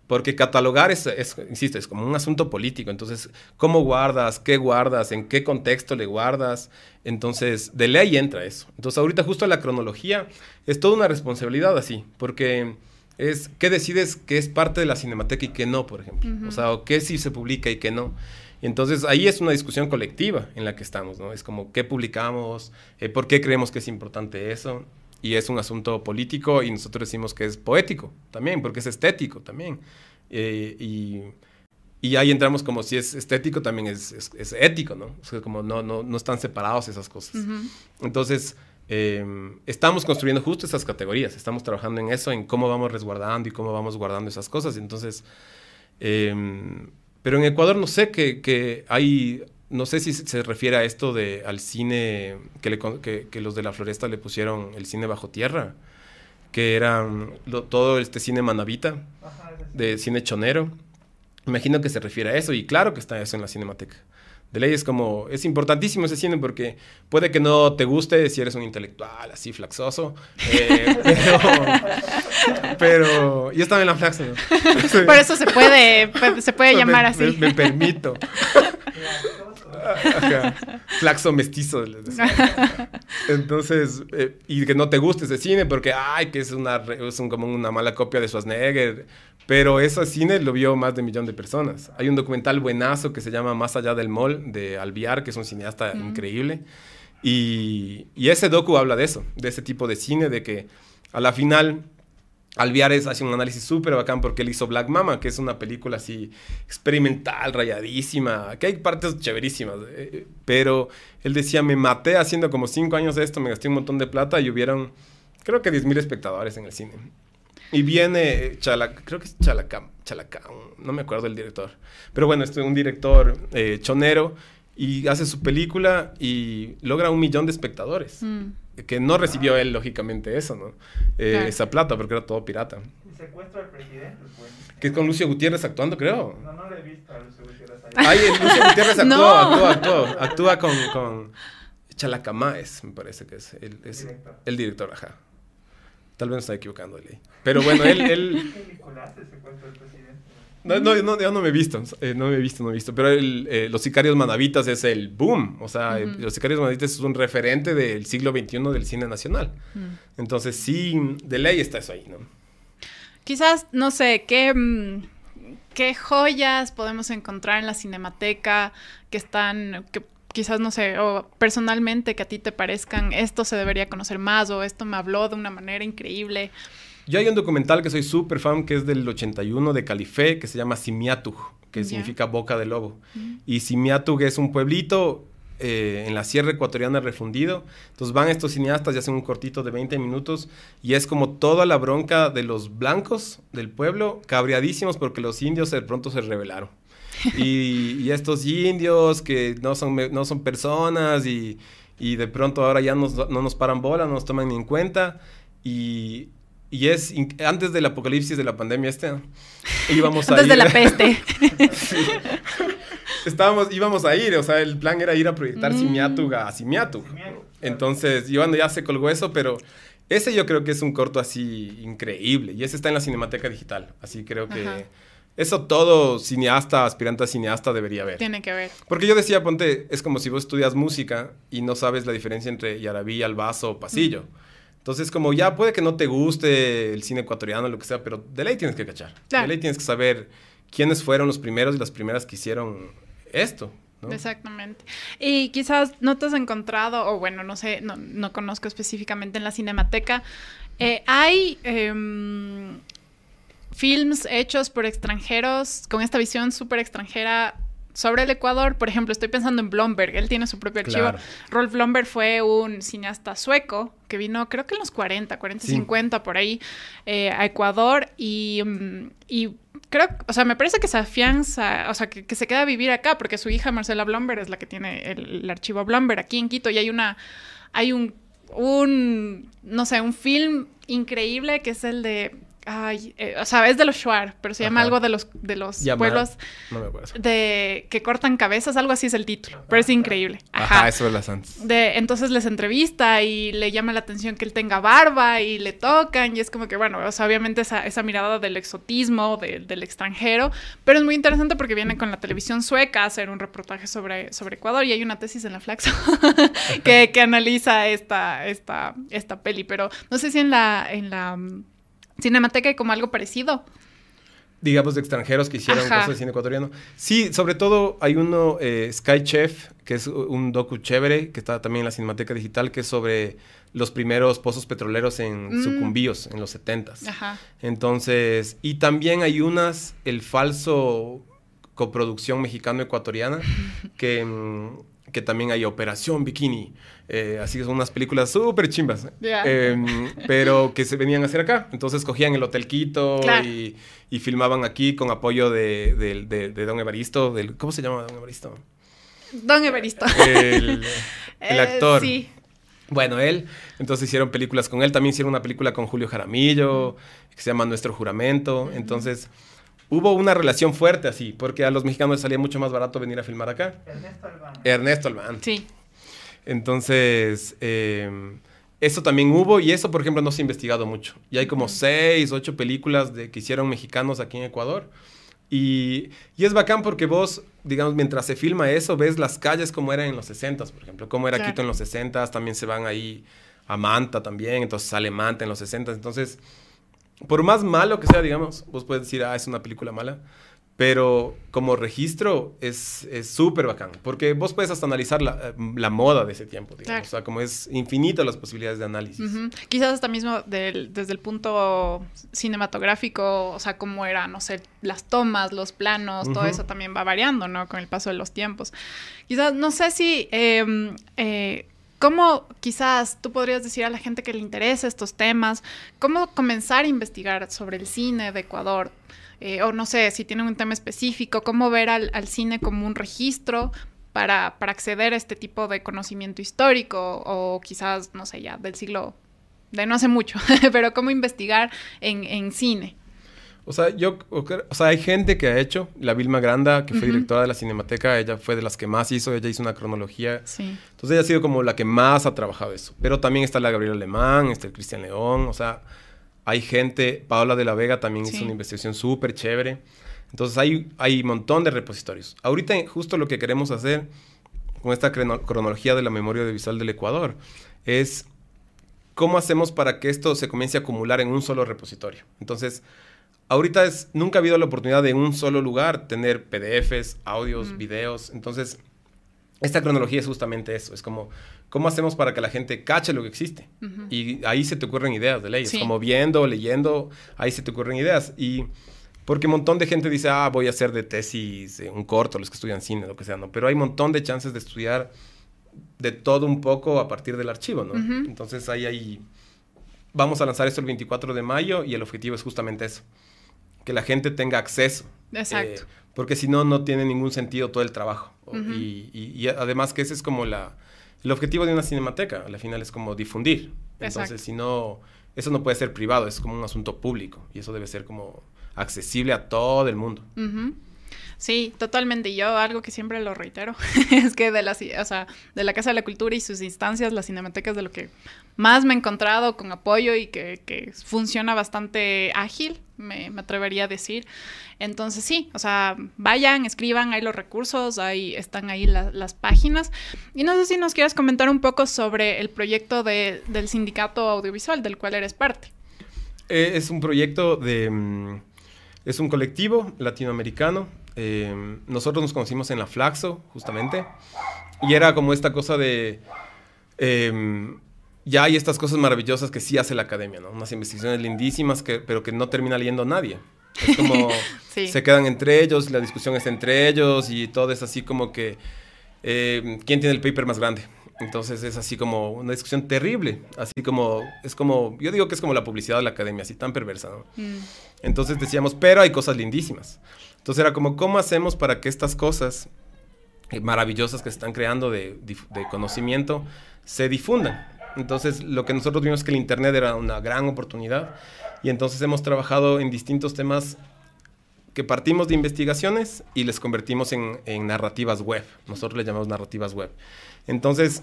porque catalogar es, insisto, es como un asunto político. Entonces, ¿cómo guardas? ¿Qué guardas? ¿En qué contexto le guardas? Entonces, de ley entra eso. Entonces, ahorita justo la cronología es toda una responsabilidad así, porque es qué decides que es parte de la cinemateca y qué no, por ejemplo. O sea, o qué sí se publica y qué no. Entonces ahí es una discusión colectiva en la que estamos, ¿no? Es como qué publicamos, eh, por qué creemos que es importante eso. Y es un asunto político y nosotros decimos que es poético también, porque es estético también. Eh, y, y, ahí entramos como si es estético, también es, es, ético, ¿no? O sea, como no, no, no están separados esas cosas. Entonces, Em, estamos construyendo justo esas categorías, estamos trabajando en eso, en cómo vamos resguardando y cómo vamos guardando esas cosas. Entonces, em, pero en Ecuador no sé que, hay, no sé si se refiere a esto de al cine que, que, los de la floresta le pusieron el cine bajo tierra, que era todo este cine manavita, de cine chonero. Imagino que se refiere a eso y claro que está eso en la cinemateca de ley es como, es importantísimo ese cine porque puede que no te guste si eres un intelectual así flaxoso, eh, pero, yo estaba en la flaxa. Por eso se puede, se puede llamar así. Me, permito. Flaxo mestizo. Entonces, eh, y que no te guste ese cine porque, ay, que es, una, es como una mala copia de Schwarzenegger. Pero ese cine lo vio más de un millón de personas. Hay un documental buenazo que se llama Más allá del mall de Alviar, que es un cineasta increíble. Y, y, ese docu habla de eso, de ese tipo de cine, de que a la final Alviar hace un análisis súper bacán porque él hizo Black Mama, que es una película así experimental, rayadísima, que hay partes chéverísimas. Eh, pero él decía, me maté haciendo como cinco años de esto, me gasté un montón de plata y hubieron, creo que 10.000 espectadores en el cine. Y viene Chala, creo que es Chalacam, Chalacam, no me acuerdo el director. Pero bueno, es un director eh, chonero y hace su película y logra un millón de espectadores. Mm. Que no recibió él, lógicamente, eso, ¿no? Eh, esa plata, porque era todo pirata. Y secuestro al presidente, pues. Que es con Lucio Gutiérrez actuando, creo. No, no le he visto a Lucio Gutiérrez ahí. Ay, Lucio Gutiérrez actuó, no. actúa, actúa, actúa con, con Chalacamaes, me parece que es, el, es director. el director, ajá. Tal vez me estoy equivocando de ley. Pero bueno, él... él... No, no, no, yo no me he visto, eh, no me he visto, no he visto. Pero el, eh, Los Sicarios Manavitas es el boom. O sea, Los Sicarios Manavitas es un referente del siglo XXI del cine nacional. Entonces, sí, de ley está eso ahí, ¿no? Quizás, no sé, ¿qué, mm, qué joyas podemos encontrar en la cinemateca que están, que quizás, no sé, o personalmente que a ti te parezcan, esto se debería conocer más o esto me habló de una manera increíble. Yo hay un documental que soy súper fan, que es del 81 de Calife, que se llama Simiatug, que significa boca de lobo. Y Simiatug es un pueblito eh, en la sierra ecuatoriana refundido. Entonces van estos cineastas y hacen un cortito de 20 minutos y es como toda la bronca de los blancos del pueblo, cabreadísimos porque los indios de pronto se rebelaron. y, estos indios que no son, no son personas y, y de pronto ahora ya no nos paran bola, no nos toman ni en cuenta. Y, y es antes del apocalipsis de la pandemia este íbamos a antes de la peste. Estábamos íbamos a ir o sea el plan era ir a proyectar mm. Simiatuga a Simiatu. Entonces yo ya se colgó eso pero ese yo creo que es un corto así increíble y ese está en la Cinemateca Digital así creo que eso todo cineasta, aspirante a cineasta debería ver. Tiene que ver. Porque yo decía, ponte, es como si vos estudias música y no sabes la diferencia entre yarabí, albazo o pasillo. Entonces, como ya puede que no te guste el cine ecuatoriano, lo que sea, pero de ley tienes que cachar. De ley tienes que saber quiénes fueron los primeros y las primeras que hicieron esto. Exactamente. Y quizás no te has encontrado, o bueno, no sé, no, conozco específicamente en la Cinemateca, eh, hay em, films hechos por extranjeros con esta visión súper extranjera sobre el Ecuador. Por ejemplo, estoy pensando en Blomberg, él tiene su propio archivo. Rolf Blomberg fue un cineasta sueco que vino, creo que en los 40, 40, 50, por ahí, eh, a Ecuador y, mm, y creo, o sea, me parece que se afianza, o sea, que, se queda a vivir acá, porque su hija Marcela Blomberg es la que tiene el, archivo Blomberg aquí en Quito y hay una, hay un, un, no sé, un film increíble que es el de Ay, eh, o sea, es de los Shuar, pero se llama algo de los, de los pueblos de que cortan cabezas, algo así es el título, pero es increíble. Ajá, eso es las antes. De, entonces les entrevista y le llama la atención que él tenga barba y le tocan y es como que, bueno, o sea, obviamente esa, esa mirada del exotismo, del extranjero, pero es muy interesante porque viene con la televisión sueca a hacer un reportaje sobre, sobre Ecuador y hay una tesis en la Flaxo que, que analiza esta, esta, esta peli, pero no sé si en la... En la Cinemateca y como algo parecido. Digamos, de extranjeros que hicieron cosas de cine ecuatoriano. Sí, sobre todo hay uno, eh, Sky Chef, que es un docu chévere, que está también en la Cinemateca Digital, que es sobre los primeros pozos petroleros en mm. sucumbíos en los 70 Ajá. Entonces, y también hay unas, el falso coproducción mexicano-ecuatoriana, que, mm, que también hay Operación Bikini, eh, así que son unas películas súper chimbas, em, pero que se venían a hacer acá. Entonces cogían el Hotel Quito y, filmaban aquí con apoyo de, Don Evaristo. Del, ¿Cómo se llama Don Evaristo? Don Evaristo. El, eh, actor. sí. Bueno, él, entonces hicieron películas con él, también hicieron una película con Julio Jaramillo, que se llama Nuestro Juramento, entonces hubo una relación fuerte así, porque a los mexicanos les salía mucho más barato venir a filmar acá. Ernesto Albán. Ernesto Albán. Sí. Entonces, em, eso también hubo y eso, por ejemplo, no se ha investigado mucho. Y hay como seis, ocho películas de, que hicieron mexicanos aquí en Ecuador. Y, y, es bacán porque vos, digamos, mientras se filma eso, ves las calles como eran en los 60, por ejemplo, cómo era Quito en los 60, también se van ahí a Manta también, entonces sale Manta en los 60. Entonces, por más malo que sea, digamos, vos puedes decir, ah, es una película mala, pero como registro es súper bacán, porque vos puedes hasta analizar la, la moda de ese tiempo, digamos. O sea, como es infinito las posibilidades de análisis. Quizás hasta mismo desde el punto cinematográfico, o sea, cómo eran, no sé, las tomas, los planos, todo eso también va variando, ¿no? Con el paso de los tiempos. Quizás, no sé si... Em, eh, ¿Cómo quizás tú podrías decir a la gente que le interesa estos temas, cómo comenzar a investigar sobre el cine de Ecuador? Eh, o no sé, si tienen un tema específico, cómo ver al, cine como un registro para, acceder a este tipo de conocimiento histórico o quizás, no sé, ya del siglo, de no hace mucho, pero cómo investigar en, cine. O sea, yo, o sea, hay gente que ha hecho, la Vilma Granda, que fue directora de la Cinemateca, ella fue de las que más hizo, ella hizo una cronología. Sí. Entonces ella ha sido como la que más ha trabajado eso. Pero también está la Gabriela Alemán, está el Cristian León, o sea, hay gente, Paola de la Vega también hizo una investigación súper chévere. Entonces hay, hay un montón de repositorios. Ahorita justo lo que queremos hacer con esta cronología de la memoria audiovisual del Ecuador es cómo hacemos para que esto se comience a acumular en un solo repositorio. Entonces, ahorita es, nunca ha habido la oportunidad de en un solo lugar tener PDFs, audios, videos. Entonces, esta cronología es justamente eso. Es como ¿Cómo hacemos para que la gente cache lo que existe? Y ahí se te ocurren ideas de leyes, como viendo, leyendo, ahí se te ocurren ideas. Y porque un montón de gente dice, ah, voy a hacer de tesis un corto, los que estudian cine, lo que sea, ¿no? Pero hay un montón de chances de estudiar de todo un poco a partir del archivo, ¿no? Entonces ahí, ahí vamos a lanzar esto el 24 de mayo y el objetivo es justamente eso, que la gente tenga acceso. Exacto. Eh, porque si no, no tiene ningún sentido todo el trabajo. y, y, además que ese es como la el objetivo de una cinemateca, al final, es como difundir. Entonces, si no, eso no puede ser privado, es como un asunto público y eso debe ser como accesible a todo el mundo. Sí, totalmente. Yo algo que siempre lo reitero es que de la, o sea, de la Casa de la Cultura y sus instancias, la Cinemateca es de lo que más me he encontrado con apoyo y que, que funciona bastante ágil, me, me, atrevería a decir. Entonces sí, o sea, vayan, escriban, hay los recursos, ahí están ahí las páginas. Y no sé si nos quieres comentar un poco sobre el proyecto de, del sindicato audiovisual del cual eres parte. Eh, es un proyecto de... Es un colectivo latinoamericano eh, nosotros nos conocimos en la Flaxo, justamente, y era como esta cosa de... Eh, ya hay estas cosas maravillosas que sí hace la academia, ¿no? Unas investigaciones lindísimas, que, pero que no termina leyendo nadie. Es como se quedan entre ellos, la discusión está entre ellos y todo es así como que eh, quién tiene el paper más grande. Entonces es así como una discusión terrible, así como es como yo digo que es como la publicidad de la academia, así tan perversa, ¿no? Mm. Entonces decíamos, pero hay cosas lindísimas. Entonces era como, ¿cómo hacemos para que estas cosas eh, maravillosas que se están creando de, conocimiento se difundan? Entonces lo que nosotros vimos es que el Internet era una gran oportunidad y entonces hemos trabajado en distintos temas que partimos de investigaciones y les convertimos en, narrativas web. Nosotros le llamamos narrativas web. Entonces,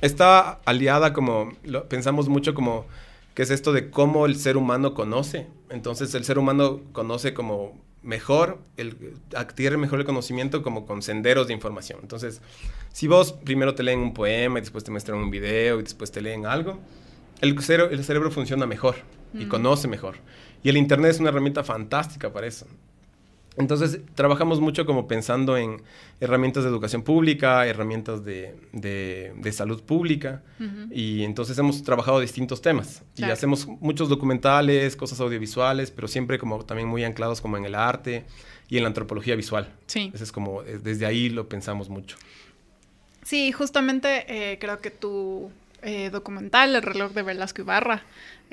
está aliada como, pensamos mucho como, ¿qué es esto de cómo el ser humano conoce? Entonces, el ser humano conoce como mejor, el, adquiere mejor el conocimiento como con senderos de información. Entonces, si vos primero te leen un poema y después te muestran un video y después te leen algo, el, cerebro, el cerebro funciona mejor y conoce mejor. Y el Internet es una herramienta fantástica para eso. Entonces, trabajamos mucho como pensando en herramientas de educación pública, herramientas de, de, salud pública, y entonces hemos trabajado distintos temas. Y hacemos muchos documentales, cosas audiovisuales, pero siempre como también muy anclados como en el arte y en la antropología visual. Sí. Ese es como, desde ahí lo pensamos mucho. Sí, justamente eh, creo que tu eh, documental, El reloj de Velasco Ibarra,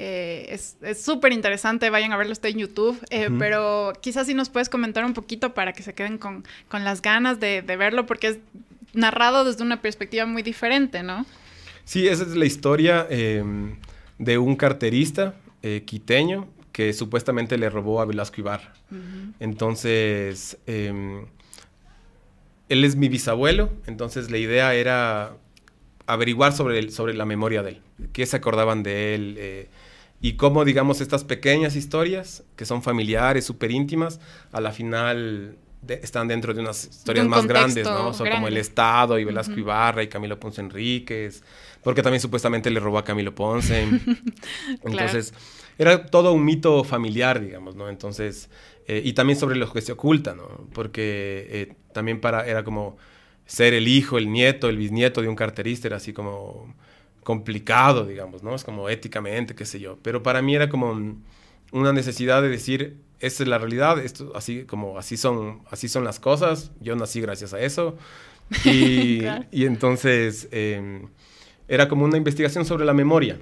eh, es súper interesante, vayan a verlo, está en YouTube, eh, pero quizás si nos puedes comentar un poquito para que se queden con, las ganas de, verlo, porque es narrado desde una perspectiva muy diferente, ¿no? Sí, esa es la historia em, de un carterista eh, quiteño que supuestamente le robó a Velasco Ibarra. Entonces, em, él es mi bisabuelo, entonces la idea era averiguar sobre, sobre la memoria de él, qué se acordaban de él, y cómo, digamos, estas pequeñas historias, que son familiares, súper íntimas, a la final están dentro de unas historias más grandes, ¿no? Son como el Estado y Velasco Ibarra y Camilo Ponce Enríquez, porque también supuestamente le robó a Camilo Ponce. Entonces, era todo un mito familiar, digamos, ¿no? Entonces, eh, y también sobre lo que se oculta, ¿no? Porque eh, también para, era como ser el hijo, el nieto, el bisnieto de un carterista, era así como complicado, digamos, ¿no? Es como éticamente, qué sé yo. Pero para mí era como una necesidad de decir, esta es la realidad, esto, así como así son, así son las cosas, yo nací gracias a eso. Y, y entonces em, era como una investigación sobre la memoria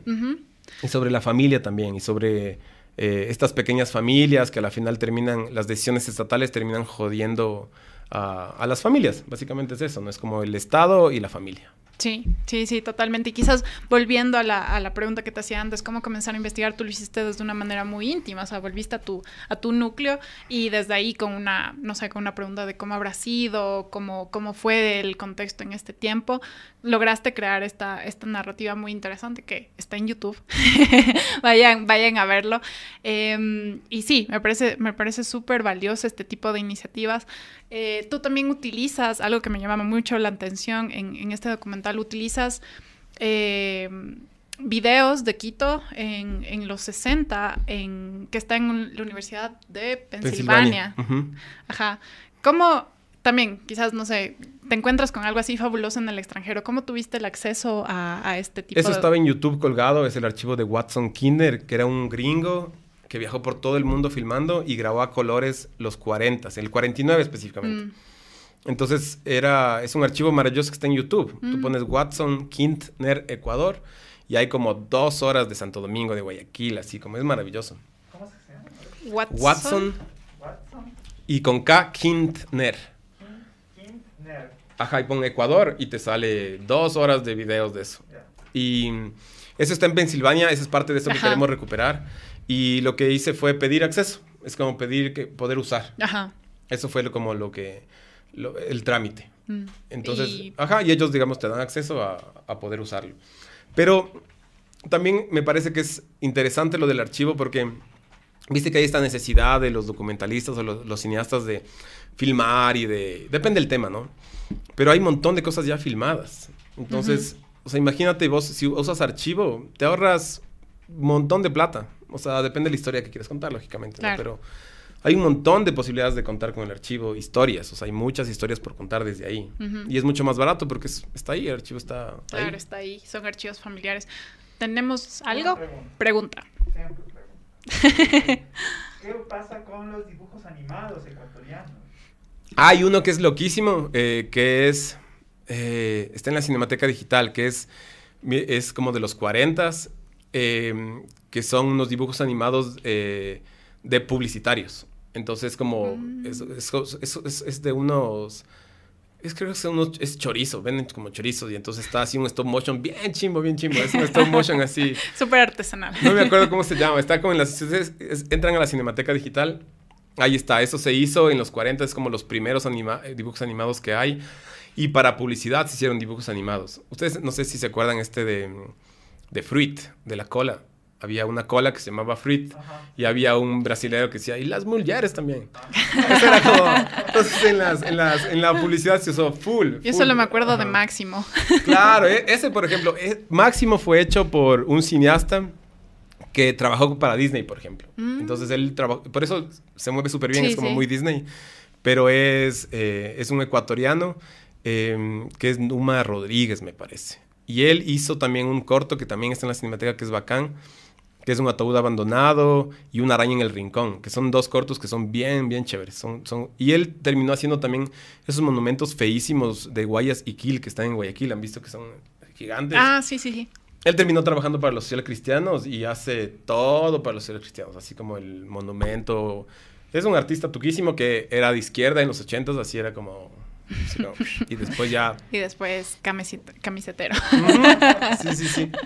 y sobre la familia también y sobre eh, estas pequeñas familias que a la final terminan, las decisiones estatales terminan jodiendo a, a las familias. Básicamente es eso, ¿no? Es como el Estado y la familia. Sí, sí, sí, totalmente. Y quizás volviendo a la, a la, pregunta que te hacía antes, cómo comenzar a investigar, tú lo hiciste desde una manera muy íntima, o sea, volviste a tu, a tu núcleo y desde ahí con una, no sé, con una pregunta de cómo habrá sido, cómo, cómo fue el contexto en este tiempo, lograste crear esta, esta narrativa muy interesante que está en YouTube. vayan, vayan a verlo. Em, y sí, me parece, me parece súper valioso este tipo de iniciativas. Eh, tú también utilizas, algo que me llama mucho la atención en, en este documental, utilizas eh, videos de Quito en, en, los 60, en, que está en la Universidad de Pensilvania. Ajá. ¿Cómo, también, quizás, no sé, te encuentras con algo así fabuloso en el extranjero? ¿Cómo tuviste el acceso a, a este tipo Eso estaba en YouTube colgado, es el archivo de Watson Kinder, que era un gringo que viajó por todo el mundo filmando y grabó a colores los 40, el 49 específicamente. Mm. Entonces era, es un archivo maravilloso que está en YouTube. Tú mm. pones Watson Kintner Ecuador y hay como dos horas de Santo Domingo, de Guayaquil, así como es maravilloso. ¿Cómo se llama? Watson. Watson. Y con K, Kintner. Kintner. Ajá, y pon Ecuador y te sale dos horas de videos de eso. Y eso está en Pensilvania, esa es parte de eso que queremos recuperar. Y lo que hice fue pedir acceso. Es como pedir que poder usar. Ajá. Eso fue como lo que, el trámite. Mm. Entonces, y... ajá, y ellos, digamos, te dan acceso a, poder usarlo. Pero también me parece que es interesante lo del archivo porque viste que hay esta necesidad de los documentalistas o los, cineastas de filmar y de... Depende del tema, ¿no? Pero hay un montón de cosas ya filmadas. Entonces, o sea, imagínate vos, si usas archivo, te ahorras un montón de plata. O sea, depende de la historia que quieras contar, lógicamente, ¿no? Pero hay un montón de posibilidades de contar con el archivo, historias, o sea, hay muchas historias por contar desde ahí. Y es mucho más barato porque está ahí, el archivo está claro, está ahí, son archivos familiares. ¿Tenemos algo? Pregunta. ¿Qué pasa con los dibujos animados ecuatorianos? Hay uno que es loquísimo, eh, que es, eh, está en la Cinemateca Digital, que es, es como de los 40 eh, que son unos dibujos animados de publicitarios. Entonces, como, mm. es, es, de unos... Es, creo que es, unos, es chorizo, venden como chorizo y entonces está así un stop motion bien chimbo, bien chimbo. Es un stop motion así. Súper artesanal. No me acuerdo cómo se llama. Está como en las... Entran a la Cinemateca Digital. Ahí está. Eso se hizo en los 40. Es como los primeros eh, dibujos animados que hay. Y para publicidad se hicieron dibujos animados. Ustedes no sé si se acuerdan este de, de Fruit, de la cola había una cola que se llamaba Fruit y había un brasileño que decía, y las mujeres también. Eso era como, entonces en, las, en, las, en, la publicidad se usó full. Yo solo me acuerdo de Máximo. Claro, e, ese por ejemplo, e, Máximo fue hecho por un cineasta que trabajó para Disney, por ejemplo. Mm. Entonces él trabajó, por eso se mueve súper bien, es como muy Disney, pero es, eh, es un ecuatoriano em, que es Numa Rodríguez, me parece. Y él hizo también un corto que también está en la cinemateca que es bacán, que es un ataúd abandonado y una araña en el rincón, que son dos cortos que son bien, bien chéveres. Son, son... Y él terminó haciendo también esos monumentos feísimos de Guayas y Quil que están en Guayaquil, han visto que son gigantes. Ah, sí, sí, sí. Él terminó trabajando para los social cristianos y hace todo para los social cristianos, así como el monumento. Es un artista tuquísimo que era de izquierda en los ochentas, así era como... y después ya... Y después camisetero. Sí, sí, sí.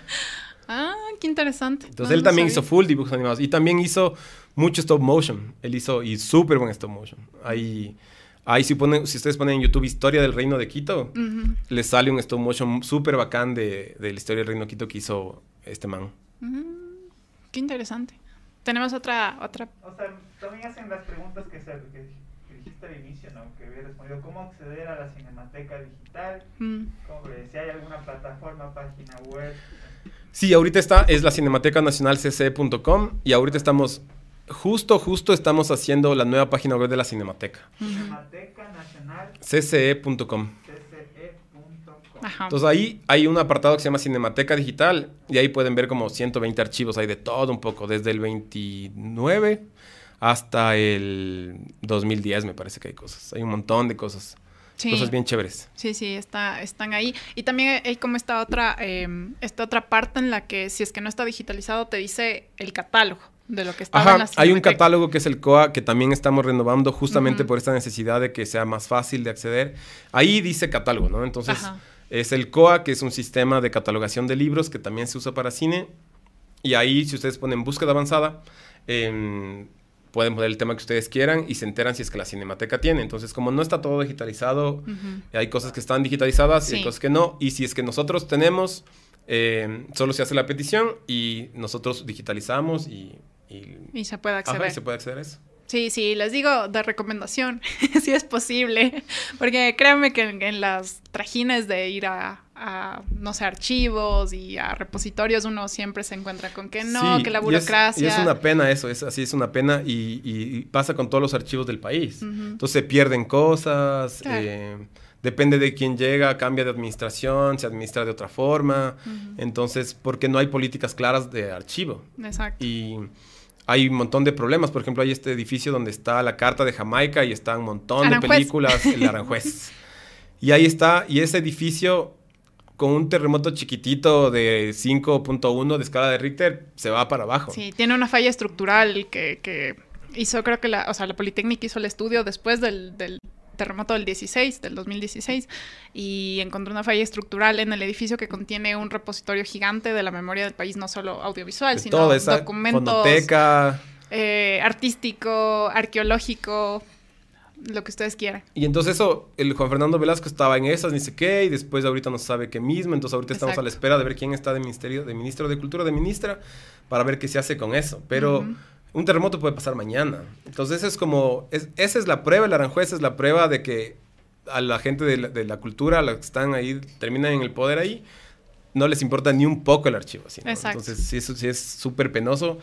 Ah, qué interesante. Entonces él también hizo full dibujos animados y también hizo mucho stop motion. Él hizo y súper buen stop motion. Ahí, ahí si, ponen, si ustedes ponen en YouTube Historia del Reino de Quito, les sale un stop motion súper bacán de, de, la historia del Reino de Quito que hizo este man. Mm, qué interesante. Tenemos otra, otra... O sea, también hacen las preguntas que, se, que, dijiste al inicio, ¿no? Que había respondido, ¿cómo acceder a la Cinemateca Digital? Mm. si hay alguna plataforma, página web... Sí, ahorita está, es la Cinemateca Nacional CCE.com y ahorita estamos, justo, justo estamos haciendo la nueva página web de la Cinemateca. Cinemateca Nacional CCE.com. Entonces ahí hay un apartado que se llama Cinemateca Digital y ahí pueden ver como 120 archivos, hay de todo un poco, desde el 29 hasta el 2010 me parece que hay cosas, hay un montón de cosas. Cosas bien chéveres. Sí, sí, está, están ahí. Y también hay como esta otra, em, esta otra parte en la que si es que no está digitalizado te dice el catálogo de lo que está en la Hay un catálogo que es el COA que también estamos renovando justamente por esta necesidad de que sea más fácil de acceder. Ahí dice catálogo, ¿no? Entonces es el COA, que es un sistema de catalogación de libros que también se usa para cine. Y ahí, si ustedes ponen búsqueda avanzada, eh, pueden poner el tema que ustedes quieran y se enteran si es que la cinemateca tiene. Entonces, como no está todo digitalizado, hay cosas que están digitalizadas y hay cosas que no. Y si es que nosotros tenemos, eh, solo se hace la petición y nosotros digitalizamos y... Y, se puede acceder. se puede acceder a eso. Sí, sí, les digo de recomendación, si es posible, porque créanme que en, las trajines de ir a, no sé, archivos y a repositorios, uno siempre se encuentra con que no, que la burocracia... Y es, una pena eso, es así, es una pena y, pasa con todos los archivos del país. Entonces se pierden cosas, eh, depende de quién llega, cambia de administración, se administra de otra forma, entonces, porque no hay políticas claras de archivo. Exacto. Y hay un montón de problemas. Por ejemplo, hay este edificio donde está la Carta de Jamaica y está un montón de películas, el Aranjuez. y ahí está, y ese edificio con un terremoto chiquitito de 5.1 de escala de Richter se va para abajo. Sí, tiene una falla estructural que, que hizo, creo que la, o sea, la Politécnica hizo el estudio después del, del terremoto del 16, del 2016, y encontró una falla estructural en el edificio que contiene un repositorio gigante de la memoria del país, no solo audiovisual, sino documentos eh, artístico, arqueológico, lo que ustedes quieran. Y entonces eso, el Juan Fernando Velasco estaba en esas, ni sé qué, y después ahorita no sabe qué mismo, entonces ahorita estamos a la espera de ver quién está de ministerio, de ministro de Cultura, de ministra, para ver qué se hace con eso. Pero un terremoto puede pasar mañana. Entonces es como, esa es la prueba, el Aranjuez es la prueba de que a la gente de la, de la cultura, a los que están ahí, terminan en el poder ahí, no les importa ni un poco el archivo. Así, Entonces, sí, eso sí es súper penoso,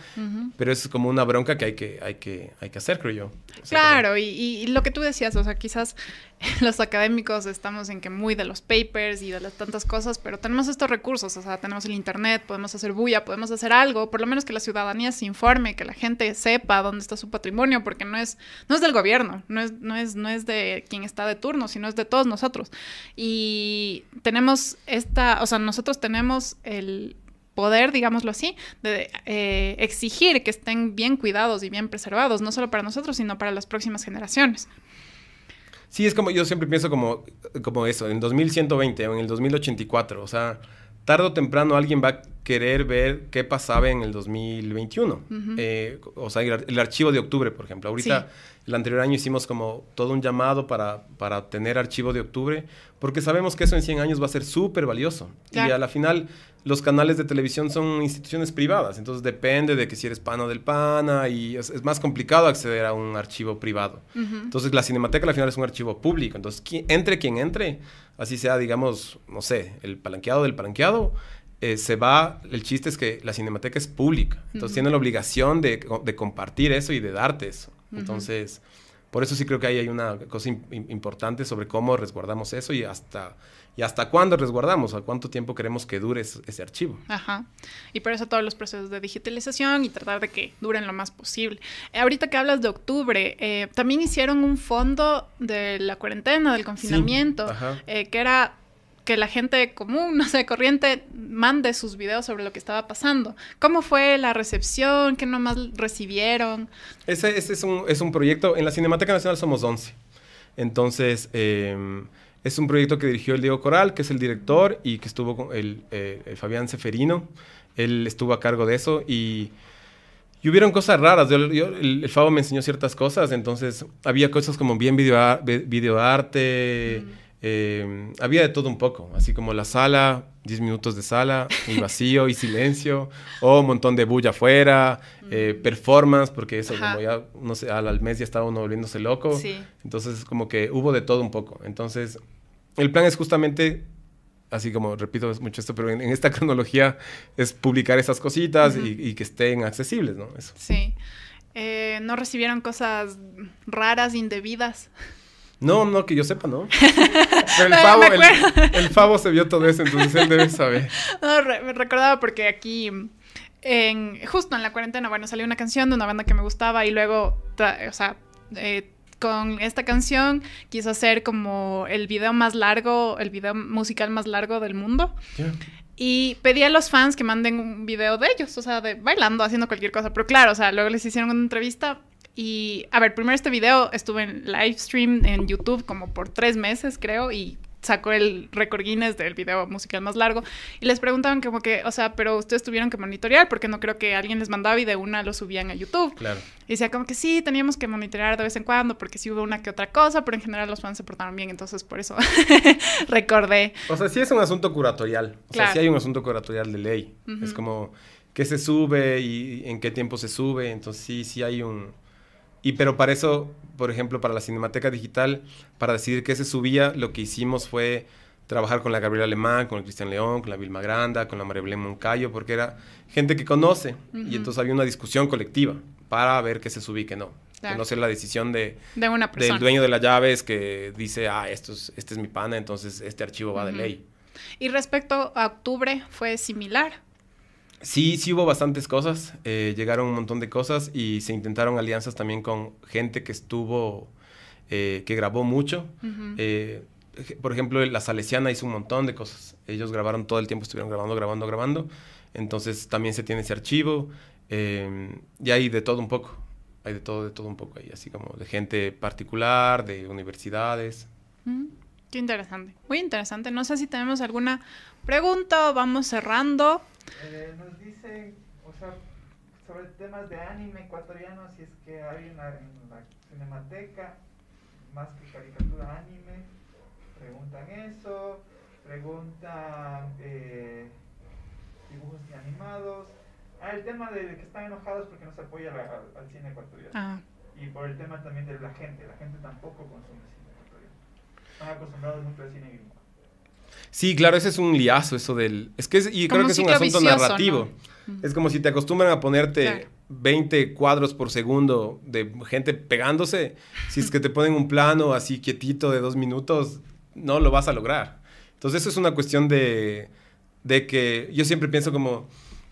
pero es como una bronca que hay que, hay que, hay que hacer, creo yo. claro, y, lo que tú decías, o sea, quizás los académicos estamos en que muy de los papers y de las tantas cosas, pero tenemos estos recursos, o sea, tenemos el internet, podemos hacer bulla, podemos hacer algo, por lo menos que la ciudadanía se informe, que la gente sepa dónde está su patrimonio, porque no es, no es del gobierno, no es, no es, no es de quien está de turno, sino es de todos nosotros. Y tenemos esta, o sea, nosotros tenemos el poder, digámoslo así, de eh, exigir que estén bien cuidados y bien preservados, no solo para nosotros, sino para las próximas generaciones. Sí, es como, yo siempre pienso como, como eso, en 2120 o en el 2084, o sea, tarde o temprano alguien va a querer ver qué pasaba en el 2021. Eh, o sea, el, archivo de octubre, por ejemplo. Ahorita, el anterior año hicimos como todo un llamado para, para obtener archivo de octubre, porque sabemos que eso en 100 años va a ser súper valioso. Y a la final, los canales de televisión son instituciones privadas, entonces depende de que si eres pana del pana y es, más complicado acceder a un archivo privado. Entonces la cinemateca al final es un archivo público, entonces entre quien entre, así sea, digamos, no sé, el palanqueado del palanqueado, eh, se va, el chiste es que la cinemateca es pública, entonces tiene la obligación de, de, compartir eso y de darte eso. Entonces, por eso sí creo que ahí hay una cosa importante sobre cómo resguardamos eso y hasta ¿Y hasta cuándo resguardamos? ¿A cuánto tiempo queremos que dure ese, archivo? Ajá. Y por eso todos los procesos de digitalización y tratar de que duren lo más posible. Eh, ahorita que hablas de octubre, eh, también hicieron un fondo de la cuarentena, del confinamiento, eh, que era que la gente común, no sé, corriente, mande sus videos sobre lo que estaba pasando. ¿Cómo fue la recepción? ¿Qué nomás recibieron? Ese, ese es, un, es un proyecto, en la Cinemateca Nacional somos 11. Entonces, eh, es un proyecto que dirigió el Diego Coral, que es el director, y que estuvo con el, eh, Fabián Seferino. Él estuvo a cargo de eso y, y hubieron cosas raras. el, Fabo me enseñó ciertas cosas, entonces había cosas como bien video, video arte, mm. Eh, había de todo un poco, así como la sala, 10 minutos de sala, y vacío y silencio, o un montón de bulla afuera, eh, mm. performance, porque eso como ya, no sé, al, mes ya estaba uno volviéndose loco. Entonces como que hubo de todo un poco. Entonces el plan es justamente, así como repito mucho esto, pero en, esta cronología es publicar esas cositas y, que estén accesibles, ¿no? Eso. Sí. Eh, ¿No recibieron cosas raras, indebidas? No, no, que yo sepa, ¿no? Pero el pavo, se vio todo eso, entonces él debe saber. No, me recordaba porque aquí, en, justo en la cuarentena, bueno, salió una canción de una banda que me gustaba y luego, o sea, eh, con esta canción quiso hacer como el video más largo, el video musical más largo del mundo. Y pedí a los fans que manden un video de ellos, o sea, de bailando, haciendo cualquier cosa. Pero claro, o sea, luego les hicieron una entrevista. Y, a ver, primero este video estuve en live stream en YouTube como por tres meses, creo, y sacó el récord Guinness del video musical más largo y les preguntaban como que, o sea, pero ustedes tuvieron que monitorear porque no creo que alguien les mandaba y de una lo subían a YouTube. Claro. Y decía como que sí, teníamos que monitorear de vez en cuando porque sí hubo una que otra cosa, pero en general los fans se portaron bien, entonces por eso recordé. O sea, sí es un asunto curatorial, o sea, sí hay un asunto curatorial de ley. Es como qué se sube y en qué tiempo se sube, entonces sí, sí hay un y pero para eso, por ejemplo, para la Cinemateca Digital, para decidir qué se subía, lo que hicimos fue trabajar con la Gabriela Alemán, con el Cristian León, con la Vilma Granda, con la María Belén Moncayo, porque era gente que conoce. Y entonces había una discusión colectiva para ver qué se subía y qué no. Que no sea la decisión de, de una persona. del dueño de las llaves que dice, ah, esto es, este es mi pana, entonces este archivo va de ley. Y respecto a octubre, ¿fue similar? Sí, sí hubo bastantes cosas, eh, llegaron un montón de cosas y se intentaron alianzas también con gente que estuvo, eh, que grabó mucho. Eh, por ejemplo, la Salesiana hizo un montón de cosas. Ellos grabaron todo el tiempo, estuvieron grabando, grabando, grabando. Entonces también se tiene ese archivo y hay de todo un poco. hay de todo, de todo un poco ahí, así como de gente particular, de universidades. Mm, qué interesante, muy interesante. No sé si tenemos alguna pregunta o vamos cerrando. Eh, nos dicen, o sea, sobre temas de anime ecuatoriano, si es que hay una en la cinemateca, más que caricatura anime, preguntan eso, preguntan eh, dibujos animados. Ah, el tema de que están enojados porque no se apoya al cine ecuatoriano. Ah. Y por el tema también de la gente, la gente tampoco consume cine ecuatoriano. Están acostumbrados mucho al cine gringo. Sí, claro, ese es un liazo, eso del... Es que y creo que es un asunto narrativo. Es como si te acostumbran a ponerte 20 cuadros por segundo de gente pegándose. Si es que te ponen un plano así quietito de dos minutos, no lo vas a lograr. Entonces, eso es una cuestión de, de que yo siempre pienso como...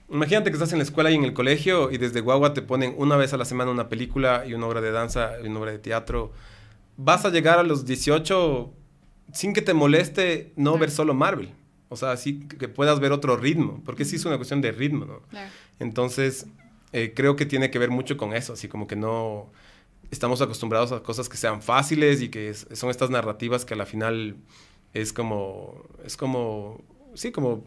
Imagínate que estás en la escuela y en el colegio y desde guagua te ponen una vez a la semana una película y una obra de danza y una obra de teatro. Vas a llegar a los 18 sin que te moleste no ver solo Marvel. O sea, así que puedas ver otro ritmo, porque sí es una cuestión de ritmo, ¿no? Entonces, eh, creo que tiene que ver mucho con eso, así como que no estamos acostumbrados a cosas que sean fáciles y que son estas narrativas que a la final es como, es como, sí, como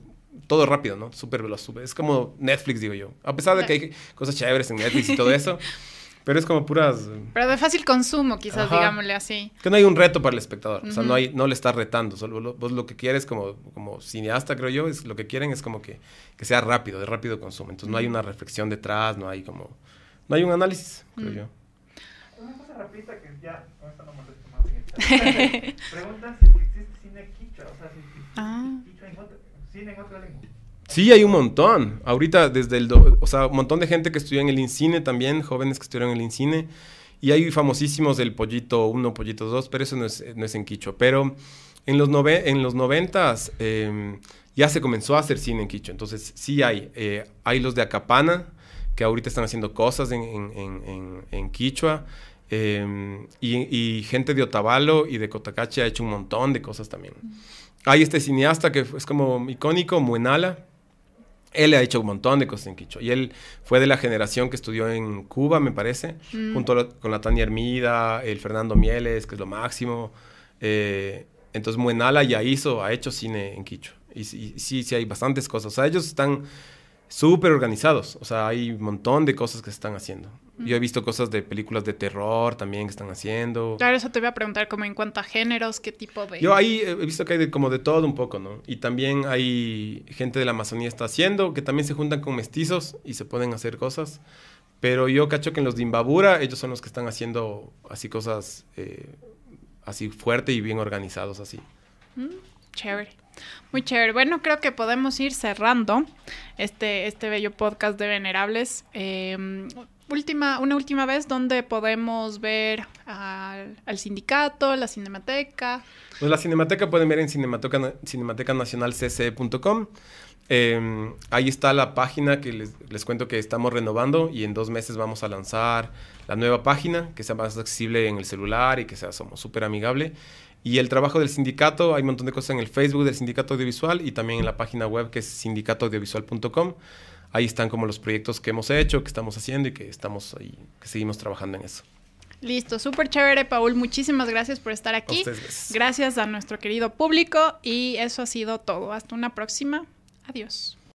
todo rápido, ¿no? Súper veloz, es como Netflix, digo yo. A pesar de que hay cosas chéveres en Netflix y todo eso, Pero es como puras... Pero de fácil consumo, quizás, digámosle así. Que no hay un reto para el espectador. O sea, no, hay, no le estás retando. Solo lo, vos lo que quieres como, como cineasta, creo yo, es lo que quieren es como que, que sea rápido, de rápido consumo. Entonces no hay una reflexión detrás, no hay como... No hay un análisis, creo yo. Una cosa rapidita que ya... Con esto no molesto más. Preguntan si existe cine quichua. O sea, si, ah. quichua en otra, cine en otra lengua. Sí, hay un montón. Ahorita desde el... o sea, un montón de gente que estudió en el INCINE también, jóvenes que estudiaron en el INCINE. Y hay famosísimos del Pollito 1, Pollito 2, pero eso no es, no es en Quicho. Pero en los, nove, en los 90 em, ya se comenzó a hacer cine en Quicho. Entonces sí hay. Eh, hay los de Acapana, que ahorita están haciendo cosas en, Quichua. Em, y, gente de Otavalo y de Cotacachi ha hecho un montón de cosas también. Hay este cineasta que es como icónico, Muenala, él ha hecho un montón de cosas en Quicho. Y él fue de la generación que estudió en Cuba, me parece, mm. junto con la Tania Hermida, el Fernando Mieles, que es lo máximo. Eh, entonces, Muenala ya hizo, ha hecho cine en Quicho. Y, y, sí, sí hay bastantes cosas. O sea, ellos están súper organizados. O sea, hay un montón de cosas que se están haciendo. Yo he visto cosas de películas de terror también que están haciendo. Claro, eso te voy a preguntar como en cuanto a géneros, qué tipo de... Yo ahí he visto que hay como de todo un poco, ¿no? Y también hay gente de la Amazonía está haciendo, que también se juntan con mestizos y se pueden hacer cosas. Pero yo cacho que en los de Imbabura, ellos son los que están haciendo así cosas eh, así fuerte y bien organizados así. Mm, chévere. Muy chévere. Bueno, creo que podemos ir cerrando este, este bello podcast de Venerables. Em, última, una última vez, ¿dónde podemos ver al, sindicato, la cinemateca? Pues la cinemateca pueden ver en cinemateca, cinematecanacionalcce.com. Em, ahí está la página que les, les, cuento que estamos renovando y en dos meses vamos a lanzar la nueva página que sea más accesible en el celular y que sea súper amigable. Y el trabajo del sindicato, hay un montón de cosas en el Facebook del Sindicato Audiovisual y también en la página web que es sindicatoaudiovisual.com. Ahí están como los proyectos que hemos hecho, que estamos haciendo y que estamos ahí, que seguimos trabajando en eso. Listo, súper chévere, Paul. Muchísimas gracias por estar aquí. gracias a nuestro querido público y eso ha sido todo. Hasta una próxima. Adiós.